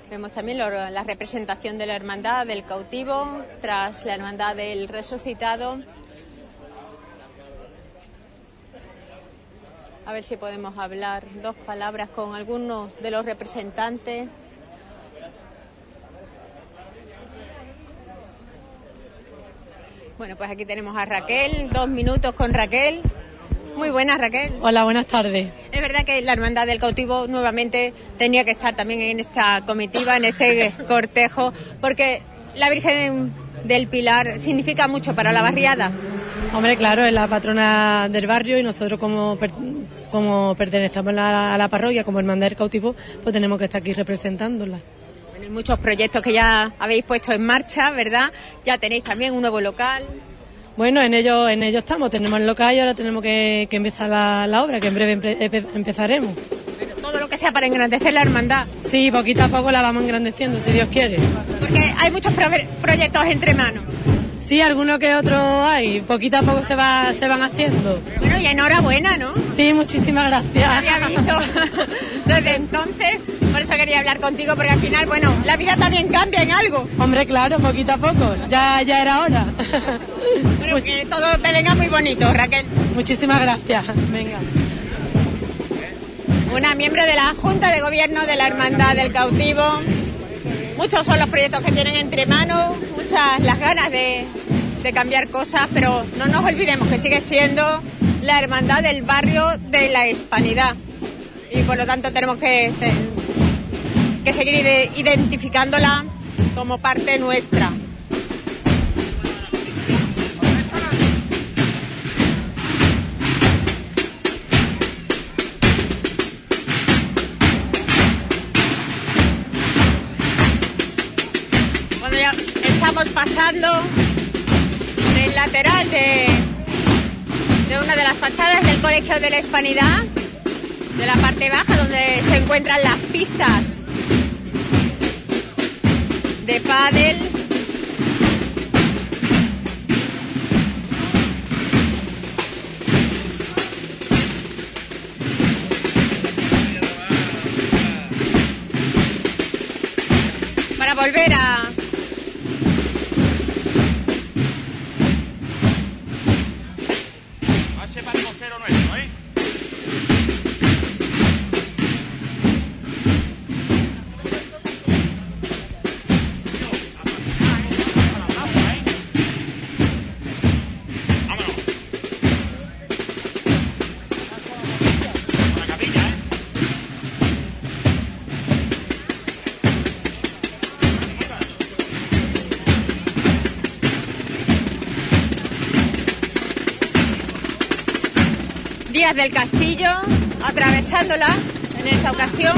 A: Vemos también la representación de la hermandad del cautivo tras la hermandad del resucitado. A ver si podemos hablar dos palabras con algunos de los representantes. Bueno, pues aquí tenemos a Raquel, dos minutos con Raquel. Muy buenas, Raquel.
X: Hola, buenas tardes.
A: Es verdad que la Hermandad del Cautivo nuevamente tenía que estar también en esta comitiva, en este *laughs* cortejo, porque la Virgen del Pilar significa mucho para la barriada.
X: Hombre, claro, es la patrona del barrio y nosotros como, como pertenecemos a la, a la parroquia, como hermandad del cautivo, pues tenemos que estar aquí representándola.
A: Hay muchos proyectos que ya habéis puesto en marcha, ¿verdad? Ya tenéis también un nuevo local.
X: Bueno, en ello, en ello estamos, tenemos el local y ahora tenemos que, que empezar la, la obra, que en breve empe- empe- empezaremos.
A: Todo lo que sea para engrandecer la hermandad.
X: Sí, poquito a poco la vamos engrandeciendo, si Dios quiere.
A: Porque hay muchos prove- proyectos entre manos.
X: Sí, alguno que otro hay, poquito a poco se, va, se van haciendo.
A: Bueno, y enhorabuena, ¿no?
X: Sí, muchísimas gracias.
A: había visto *laughs* desde entonces, por eso quería hablar contigo, porque al final, bueno, la vida también cambia en algo.
X: Hombre, claro, poquito a poco, ya, ya era hora. *laughs*
A: Bueno, que todo te venga muy bonito, Raquel.
X: Muchísimas gracias. Venga.
A: Una miembro de la Junta de Gobierno de la Hermandad del Cautivo. Muchos son los proyectos que tienen entre manos, muchas las ganas de, cambiar cosas, pero no nos olvidemos que sigue siendo la Hermandad del Barrio de la Hispanidad. Y por lo tanto tenemos que, seguir ide- identificándola como parte nuestra. Pasando del lateral de, de una de las fachadas del Colegio de la Hispanidad, de la parte baja donde se encuentran las pistas de pádel. Para volver a Del Castillo, atravesándola en esta ocasión.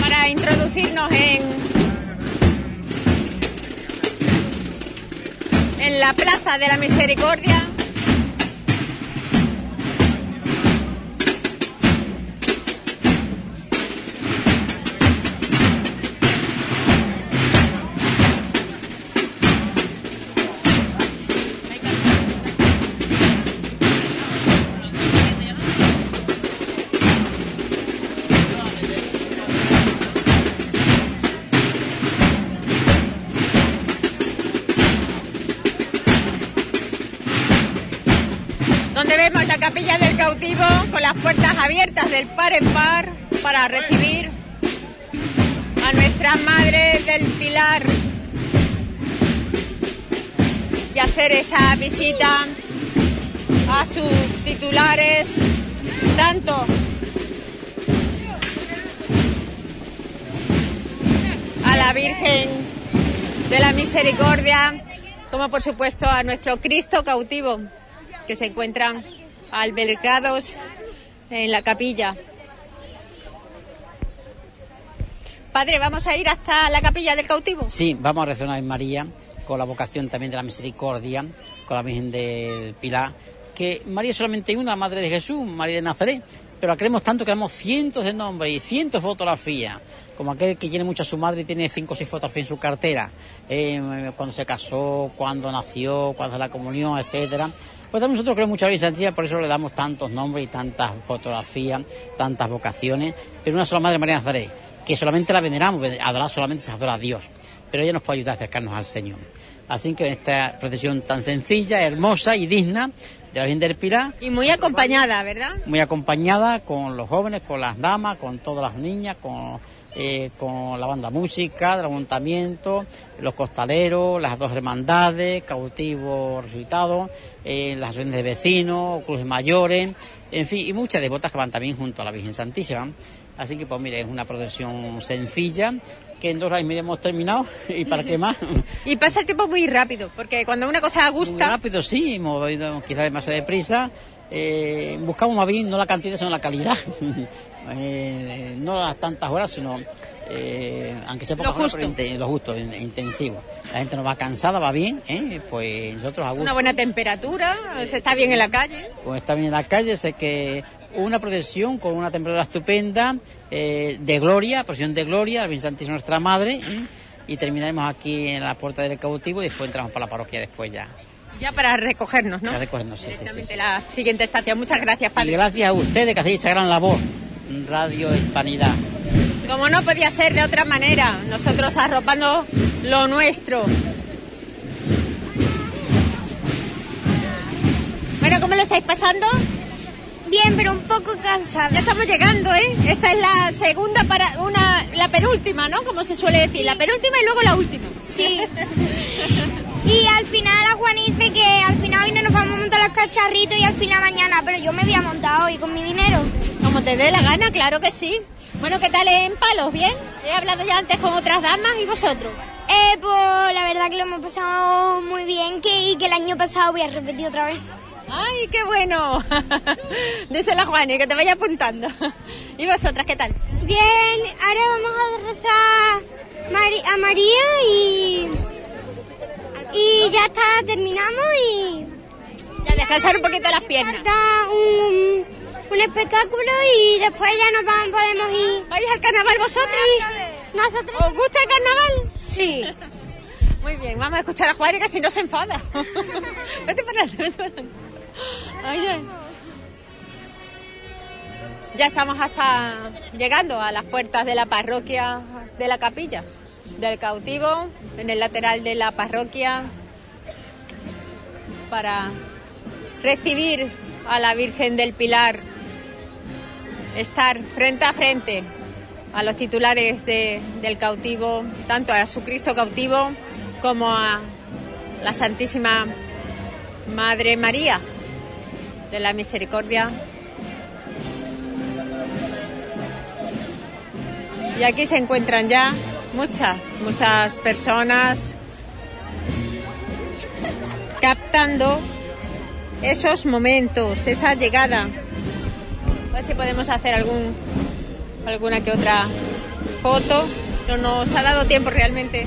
A: Para introducirnos en, en la Plaza de la Misericordia. Del par en par para recibir a nuestra Madre del Pilar y hacer esa visita a sus titulares, tanto a la Virgen de la Misericordia, como por supuesto a nuestro Cristo cautivo, que se encuentran albergados en la capilla. Padre, ¿vamos a ir hasta la capilla del cautivo?
D: Sí, vamos a rezar una vez María, con la vocación también de la misericordia, con la Virgen del Pilar, que María es solamente una, Madre de Jesús, María de Nazaret, pero la queremos tanto que damos cientos de nombres y cientos de fotografías, como aquel que tiene mucho a su madre y tiene cinco o seis fotografías en su cartera, eh, cuando se casó, cuando nació, cuando la comunión, etcétera. Pues también nosotros creemos mucha Virgen Santísima, por eso le damos tantos nombres y tantas fotografías, tantas vocaciones, pero una sola Madre María Nazaret, que solamente la veneramos, adorar solamente se adora a Dios, pero ella nos puede ayudar a acercarnos al Señor. Así que en esta procesión tan sencilla, hermosa y digna de la Virgen del Pilar.
A: Y muy acompañada, ¿verdad?
D: Muy acompañada con los jóvenes, con las damas, con todas las niñas, con, eh, con la banda música del ayuntamiento, los costaleros, las dos hermandades, cautivos resucitados, eh, las asociaciones de vecinos, cruces mayores, en fin, y muchas devotas que van también junto a la Virgen Santísima. Así que, pues mire, es una procesión sencilla, que en dos horas y media hemos terminado, *laughs* y para qué más.
A: Y pasa el tiempo muy rápido, porque cuando una cosa
D: Muy
A: gusta...
D: rápido, sí, hemos ido quizás demasiado deprisa. Eh, buscamos más bien no la cantidad, sino la calidad. *laughs* Eh, no las tantas horas, sino eh, aunque sea
A: Lo
D: poco lo justo, in- intensivo. La gente no va cansada, va bien, ¿eh? pues nosotros a gusto.
A: Una buena temperatura, se está bien en la calle.
D: Pues está bien en la calle, sé que una procesión con una temperatura estupenda, eh, de gloria, procesión de gloria, la Santísima Nuestra Madre, y terminaremos aquí en la puerta del cautivo y después entramos para la parroquia después ya.
A: Ya para recogernos, ¿no?
D: Ya recogernos, sí, sí, sí,
A: la siguiente estación. Muchas gracias,
D: Y
A: padre.
D: gracias a ustedes que hacéis esa gran labor, Radio Hispanidad.
A: Como no podía ser de otra manera, nosotros arropando lo nuestro. Bueno, ¿cómo lo estáis pasando?
W: Bien, pero un poco cansada.
A: Ya estamos llegando, ¿eh? Esta es la segunda para una, la penúltima, ¿no? Como se suele decir, la penúltima y luego la última.
W: Sí. *laughs* Y al final a Juan dice que al final hoy no nos vamos a montar los cacharritos y al final mañana, pero yo me voy a montar hoy con mi dinero.
A: Como te dé la gana, claro que sí. Bueno, ¿qué tal en Palos? ¿Bien? He hablado ya antes con otras damas y vosotros.
W: Eh, pues la verdad que lo hemos pasado muy bien que, y que el año pasado voy a repetir otra vez.
A: ¡Ay, qué bueno! *laughs* Díselo a Juan y que te vaya apuntando. *laughs* ¿Y vosotras qué tal?
W: Bien, ahora vamos a rezar a María y, y ya está, terminamos y...
A: Ya descansar un poquito las piernas.
W: Falta un, un espectáculo y después ya nos vamos, podemos ir.
A: ¿Vais al carnaval vosotros?
W: ¿Nosotros?
A: ¿Os gusta el carnaval?
W: Sí.
A: Muy bien, vamos a escuchar a y que si no se enfada. *laughs* vete para adelante, vete para adelante. Ay, ay. Ya estamos hasta llegando a las puertas de la parroquia de la capilla del cautivo, en el lateral de la parroquia, para recibir a la Virgen del Pilar, estar frente a frente a los titulares de- del cautivo, tanto a su Cristo cautivo como a la Santísima Madre María de la Misericordia. Y aquí se encuentran ya muchas, muchas personas captando esos momentos, esa llegada. A ver si podemos hacer algún, alguna que otra foto. No nos ha dado tiempo realmente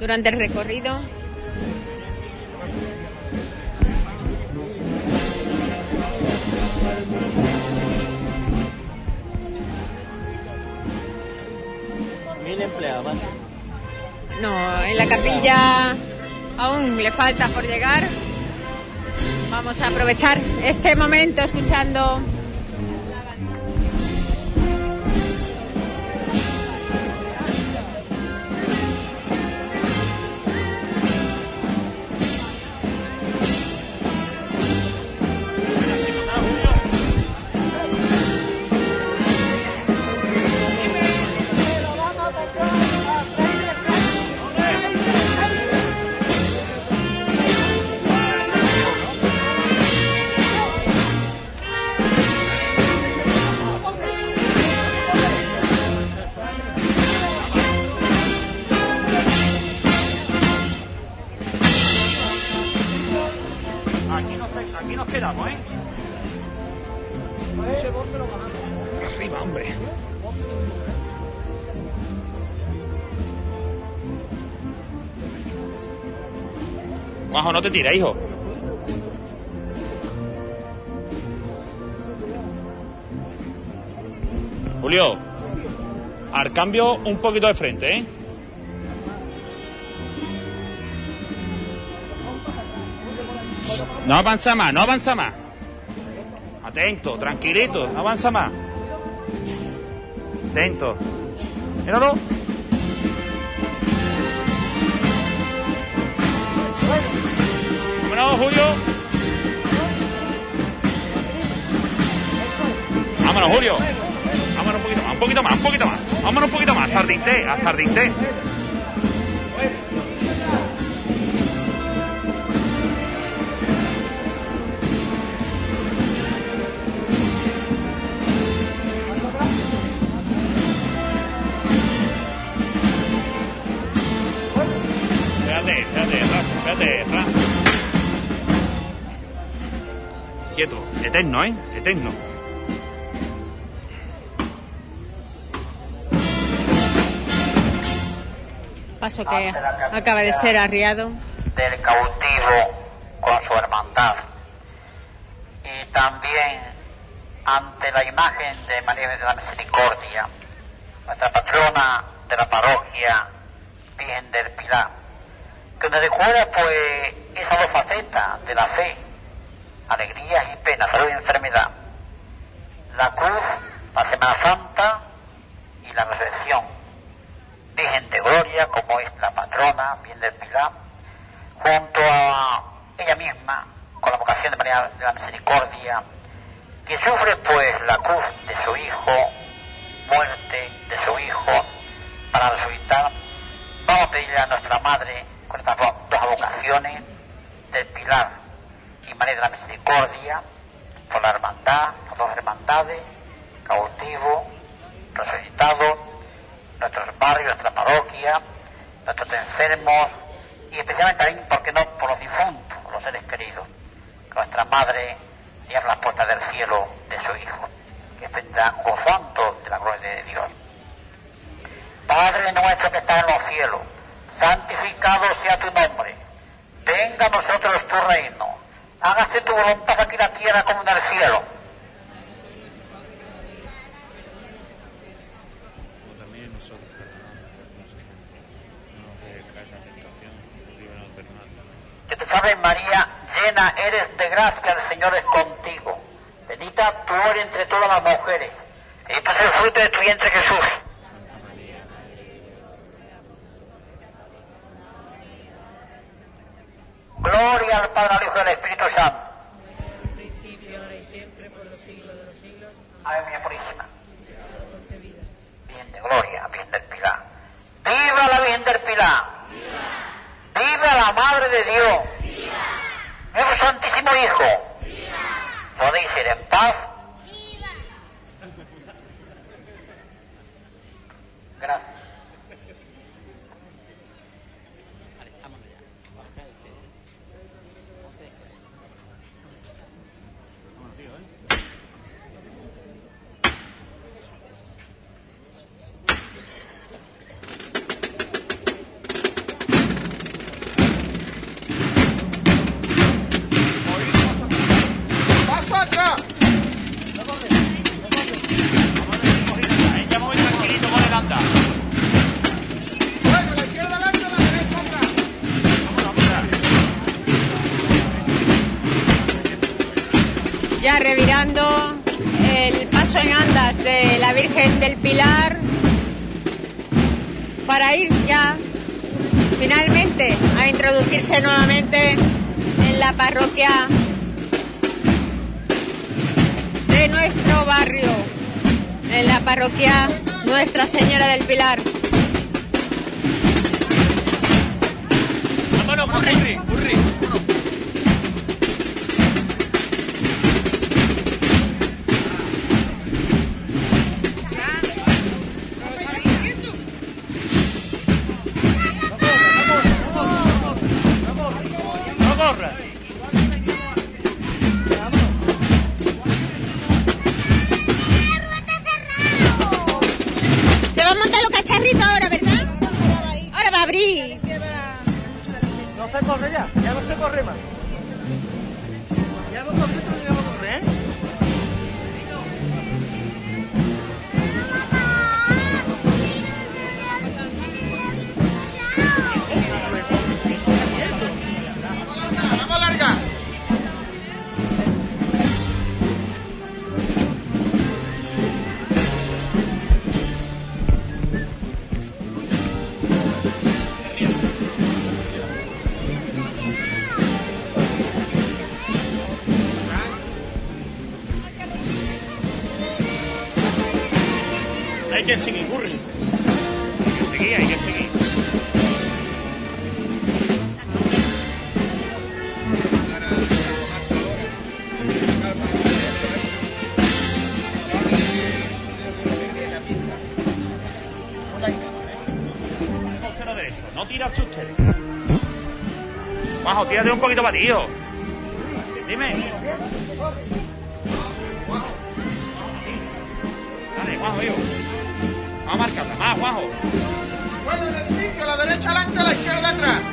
A: durante el recorrido. No, en la capilla aún le falta por llegar. Vamos a aprovechar este momento escuchando
F: Juanjo, no te tires, hijo. Julio, al cambio un poquito de frente, ¿eh? No avanza más, no avanza más. Atento, tranquilito, no avanza más. Atento. Míralo. Vámonos, Julio. Vámonos, Julio. Vámonos un poquito más, un poquito más, un poquito más. Vámonos un poquito más, hasta Ardinte, hasta. Eterno, ¿eh? Eterno.
A: Paso que acaba de ser arriado.
C: del cautivo con su hermandad. Y también ante la imagen de María de la Misericordia, nuestra patrona de la parroquia Virgen del Pilar, que nos recuerda pues esas dos facetas de la fe, penas, salud y enfermedad. La cruz, la Semana Santa y la resurrección. Virgen de Gloria, como es la patrona, Virgen del Pilar, junto a ella misma, con la vocación de María de la Misericordia, que sufre pues la cruz de su hijo, muerte de su hijo, para resucitar, vamos a pedirle a nuestra Madre, con estas do- dos vocaciones, del Pilar y María de la Misericordia, por la hermandad, las dos hermandades, cautivo, resucitado, nuestros barrios, nuestra parroquia, nuestros enfermos y especialmente también, ¿por qué no?, por los difuntos, los seres queridos. Que nuestra madre y las puertas del cielo de su Hijo, que vendrá gozando de la gloria de Dios. Padre nuestro que estás en los cielos, santificado sea tu nombre. Venga a nosotros tu reino. Hágase tu voluntad aquí en la tierra como en el cielo. Que te sabes, María, llena eres de gracia, el Señor es contigo. Bendita tú eres entre todas las mujeres. Bendito es el fruto de tu vientre, Jesús.
A: Introducirse nuevamente en la parroquia de nuestro barrio, en la parroquia Nuestra Señora del Pilar.
J: Que seguir, Curry.
F: Hay que seguir, hay que seguir. No tirarse usted. Juanjo, tírate un poquito batido. Dime.
Y: Bueno, en el sitio, la derecha adelante, la izquierda atrás.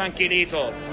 F: Tranquilito.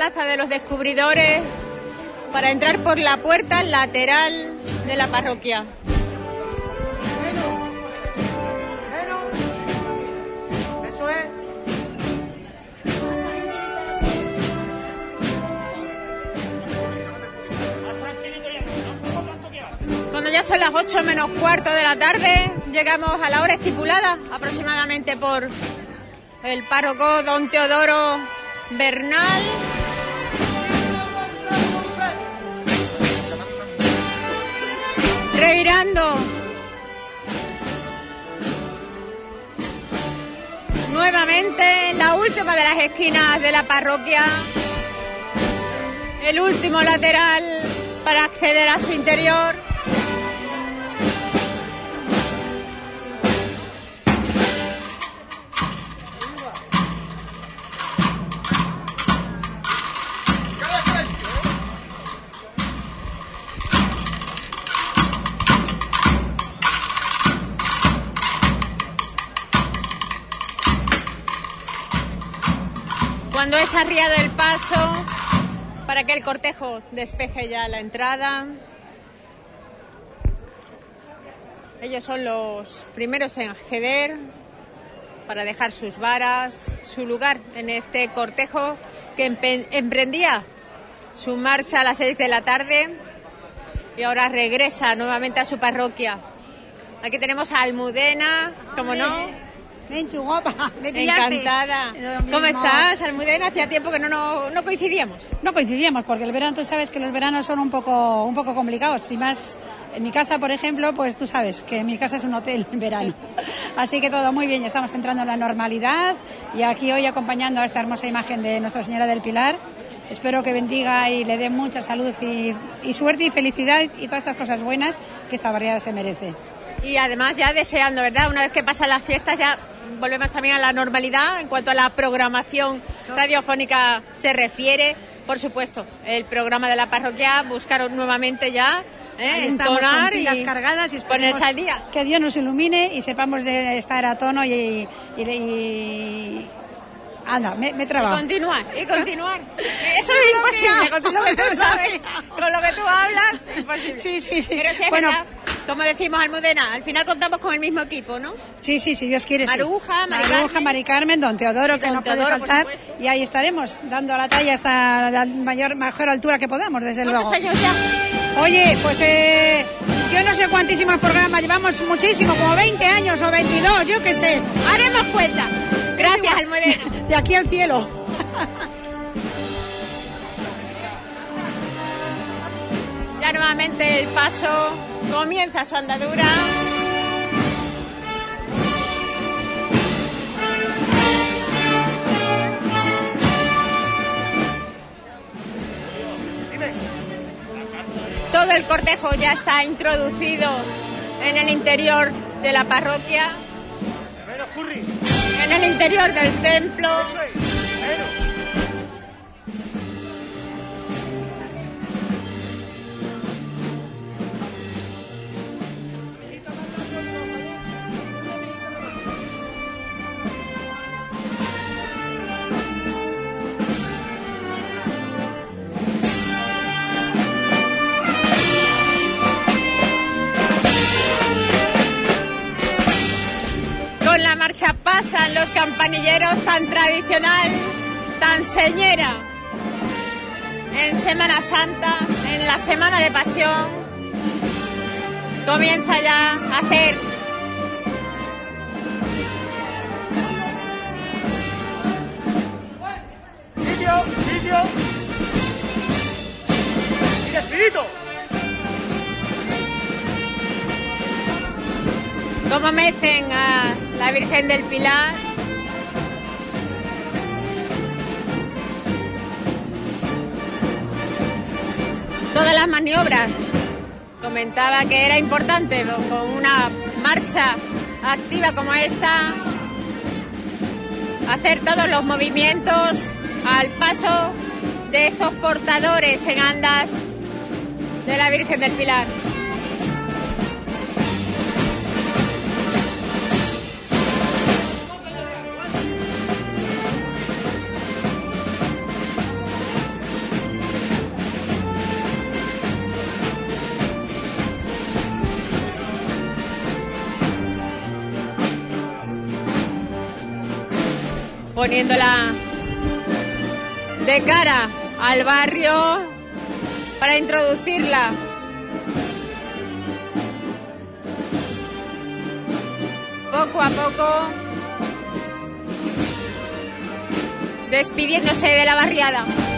A: Plaza de los descubridores para entrar por la puerta lateral de la parroquia. Cuando ya son las 8 menos cuarto de la tarde, llegamos a la hora estipulada, aproximadamente por el párroco don Teodoro Bernal. Esquinas de la parroquia. El último lateral para acceder a su interior. Cuando es arriado el paso para que el cortejo despeje ya la entrada. Ellos son los primeros en acceder para dejar sus varas, su lugar en este cortejo que emprendía su marcha a las 6 de la tarde y ahora regresa nuevamente a su parroquia. Aquí tenemos a Almudena, como no.
Z: Menchu, guapa, *laughs* me pillaste.
A: Encantada. ¿Cómo estás, Almudena? Hacía tiempo que no, no, no coincidíamos.
Z: No coincidíamos porque el verano, tú sabes que los veranos son un poco, un poco complicados. Y más en mi casa, por ejemplo, pues tú sabes que mi casa es un hotel en verano. *laughs* Así que todo muy bien, ya estamos entrando en la normalidad y aquí hoy acompañando a esta hermosa imagen de Nuestra Señora del Pilar espero que bendiga y le dé mucha salud y, y suerte y felicidad y todas estas cosas buenas que esta barriada se merece.
A: Y además ya deseando, ¿verdad? Una vez que pasan las fiestas ya volvemos también a la normalidad en cuanto a la programación radiofónica se refiere. Por supuesto, el programa de la parroquia, buscaron nuevamente ya ¿eh? Entonar y
Z: cargadas y
A: ponerse al día.
Z: que Dios nos ilumine y sepamos de estar a tono y, y, y- anda, me, me.
A: Y continuar, y continuar. *laughs* Eso es imposible, con lo que tú *laughs* sabes, con lo que tú hablas, imposible.
Z: Sí, sí, sí.
A: Pero sí es
Z: Bueno.
A: verdad, como decimos Almudena, al final contamos con el mismo equipo, ¿no?
Z: Sí, sí, si Dios quiere. sí.
A: Maruja, Mari
Z: Maruja,
A: Carmen.
Z: Mari Carmen, Don Teodoro, que
A: don
Z: no puede
A: Teodoro,
Z: faltar. Y ahí estaremos, dando la talla hasta la mayor, mejor altura que podamos, desde
A: ¿Cuántos
Z: luego.
A: años ya?
Z: Oye, pues eh, yo no sé cuantísimos programas, llevamos muchísimo, como 20 años o 22, yo qué sé.
A: Haremos cuenta. Gracias, Almudena. *laughs*
Z: De aquí al cielo.
A: Ya nuevamente el paso comienza su andadura. Todo el cortejo ya está introducido en el interior de la parroquia, en el interior del templo. Marcha pasan los campanilleros tan tradicional, tan señera. En Semana Santa, en la Semana de Pasión, comienza ya a hacer
B: Sitio, sitio. Y
A: como mecen a la Virgen del Pilar. Todas las maniobras. Comentaba que era importante con una marcha activa como esta hacer todos los movimientos al paso de estos portadores en andas de la Virgen del Pilar. Poniéndola de cara al barrio para introducirla. Poco a poco despidiéndose de la barriada.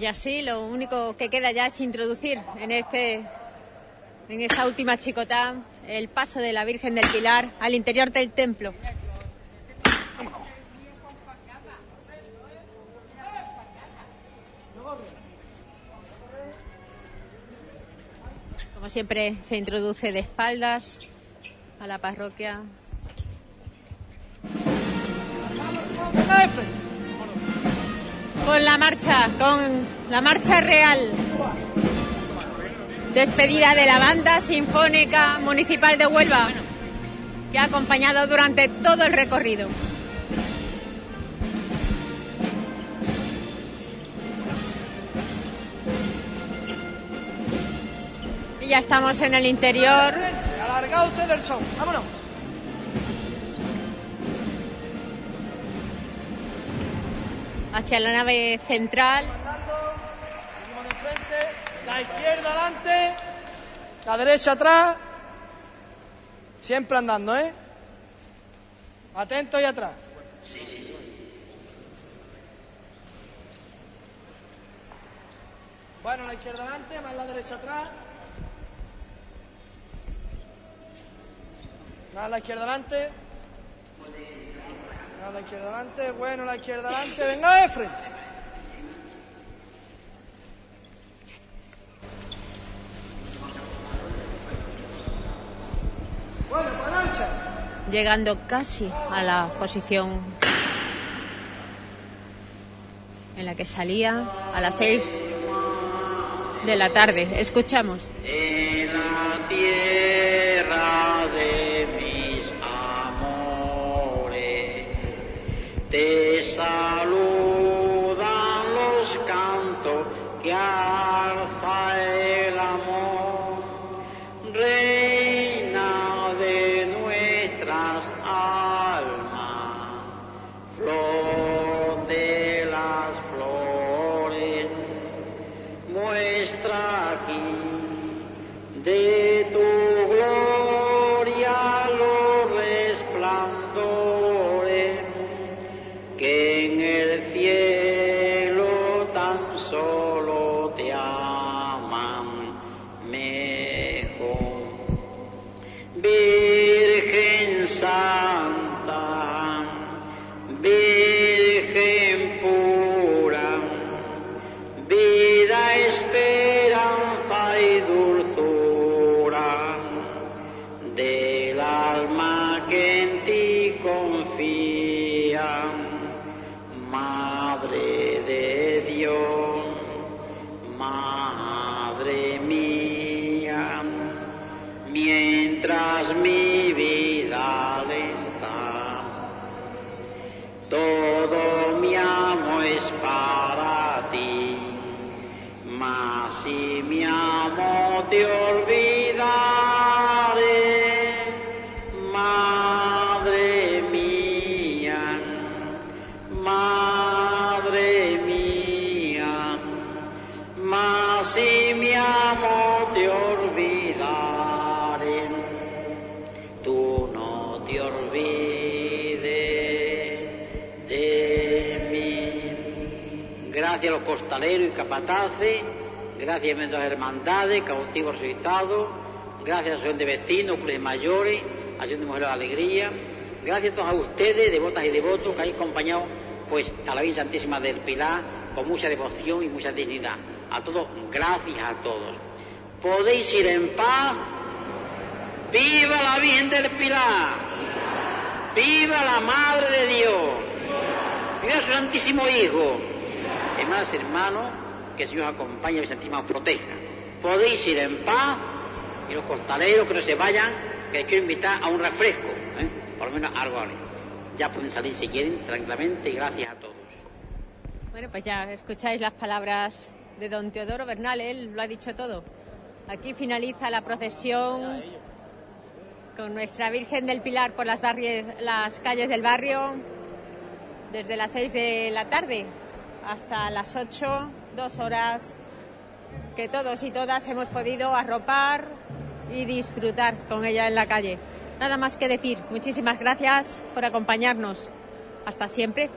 A: Pues ya sí, lo único que queda ya es introducir en este en esta última chicotá el paso de la Virgen del Pilar al interior del templo. Como siempre se introduce de espaldas a la parroquia. Con la marcha, con la marcha real. Despedida de la banda sinfónica municipal de Huelva, que ha acompañado durante todo el recorrido. Y ya estamos en el interior.
B: Alarga usted el son. Vámonos.
A: Hacia la nave central.
B: La izquierda adelante. La derecha atrás. Siempre andando, ¿eh? Atento y atrás. Bueno, la izquierda adelante, más la derecha atrás. Más la izquierda adelante. Más la izquierda adelante, bueno, la izquierda adelante, venga de frente. Bueno, marcha.
A: llegando casi a la posición en la que salía a las seis de la tarde. Escuchamos.
D: En la tierra y gracias a las hermandades, cautivos resucitados, gracias a la asociación de vecinos, clubes mayores, asociación de mujeres de alegría, gracias a todos a ustedes, devotas y devotos, que habéis acompañado pues, a la Virgen Santísima del Pilar con mucha devoción y mucha dignidad. A todos, gracias a todos. Podéis ir en paz. ¡Viva la Virgen del Pilar! ¡Viva la Madre de Dios! ¡Viva su Santísimo Hijo! Hermanas, hermanos, que el Señor os acompañe y el os proteja. Podéis ir en paz y los costaleros que no se vayan, que les quiero invitar a un refresco, ¿eh? por lo menos algo. haré. Ya pueden salir si quieren, tranquilamente, y gracias a todos.
A: Bueno, pues ya escucháis las palabras de don Teodoro Bernal, él lo ha dicho todo. Aquí finaliza la procesión con nuestra Virgen del Pilar por las, barries- las calles del barrio desde las 6 de la tarde hasta las 8 dos horas que todos y todas hemos podido arropar y disfrutar con ella en la calle. Nada más que decir. Muchísimas gracias por acompañarnos. Hasta siempre.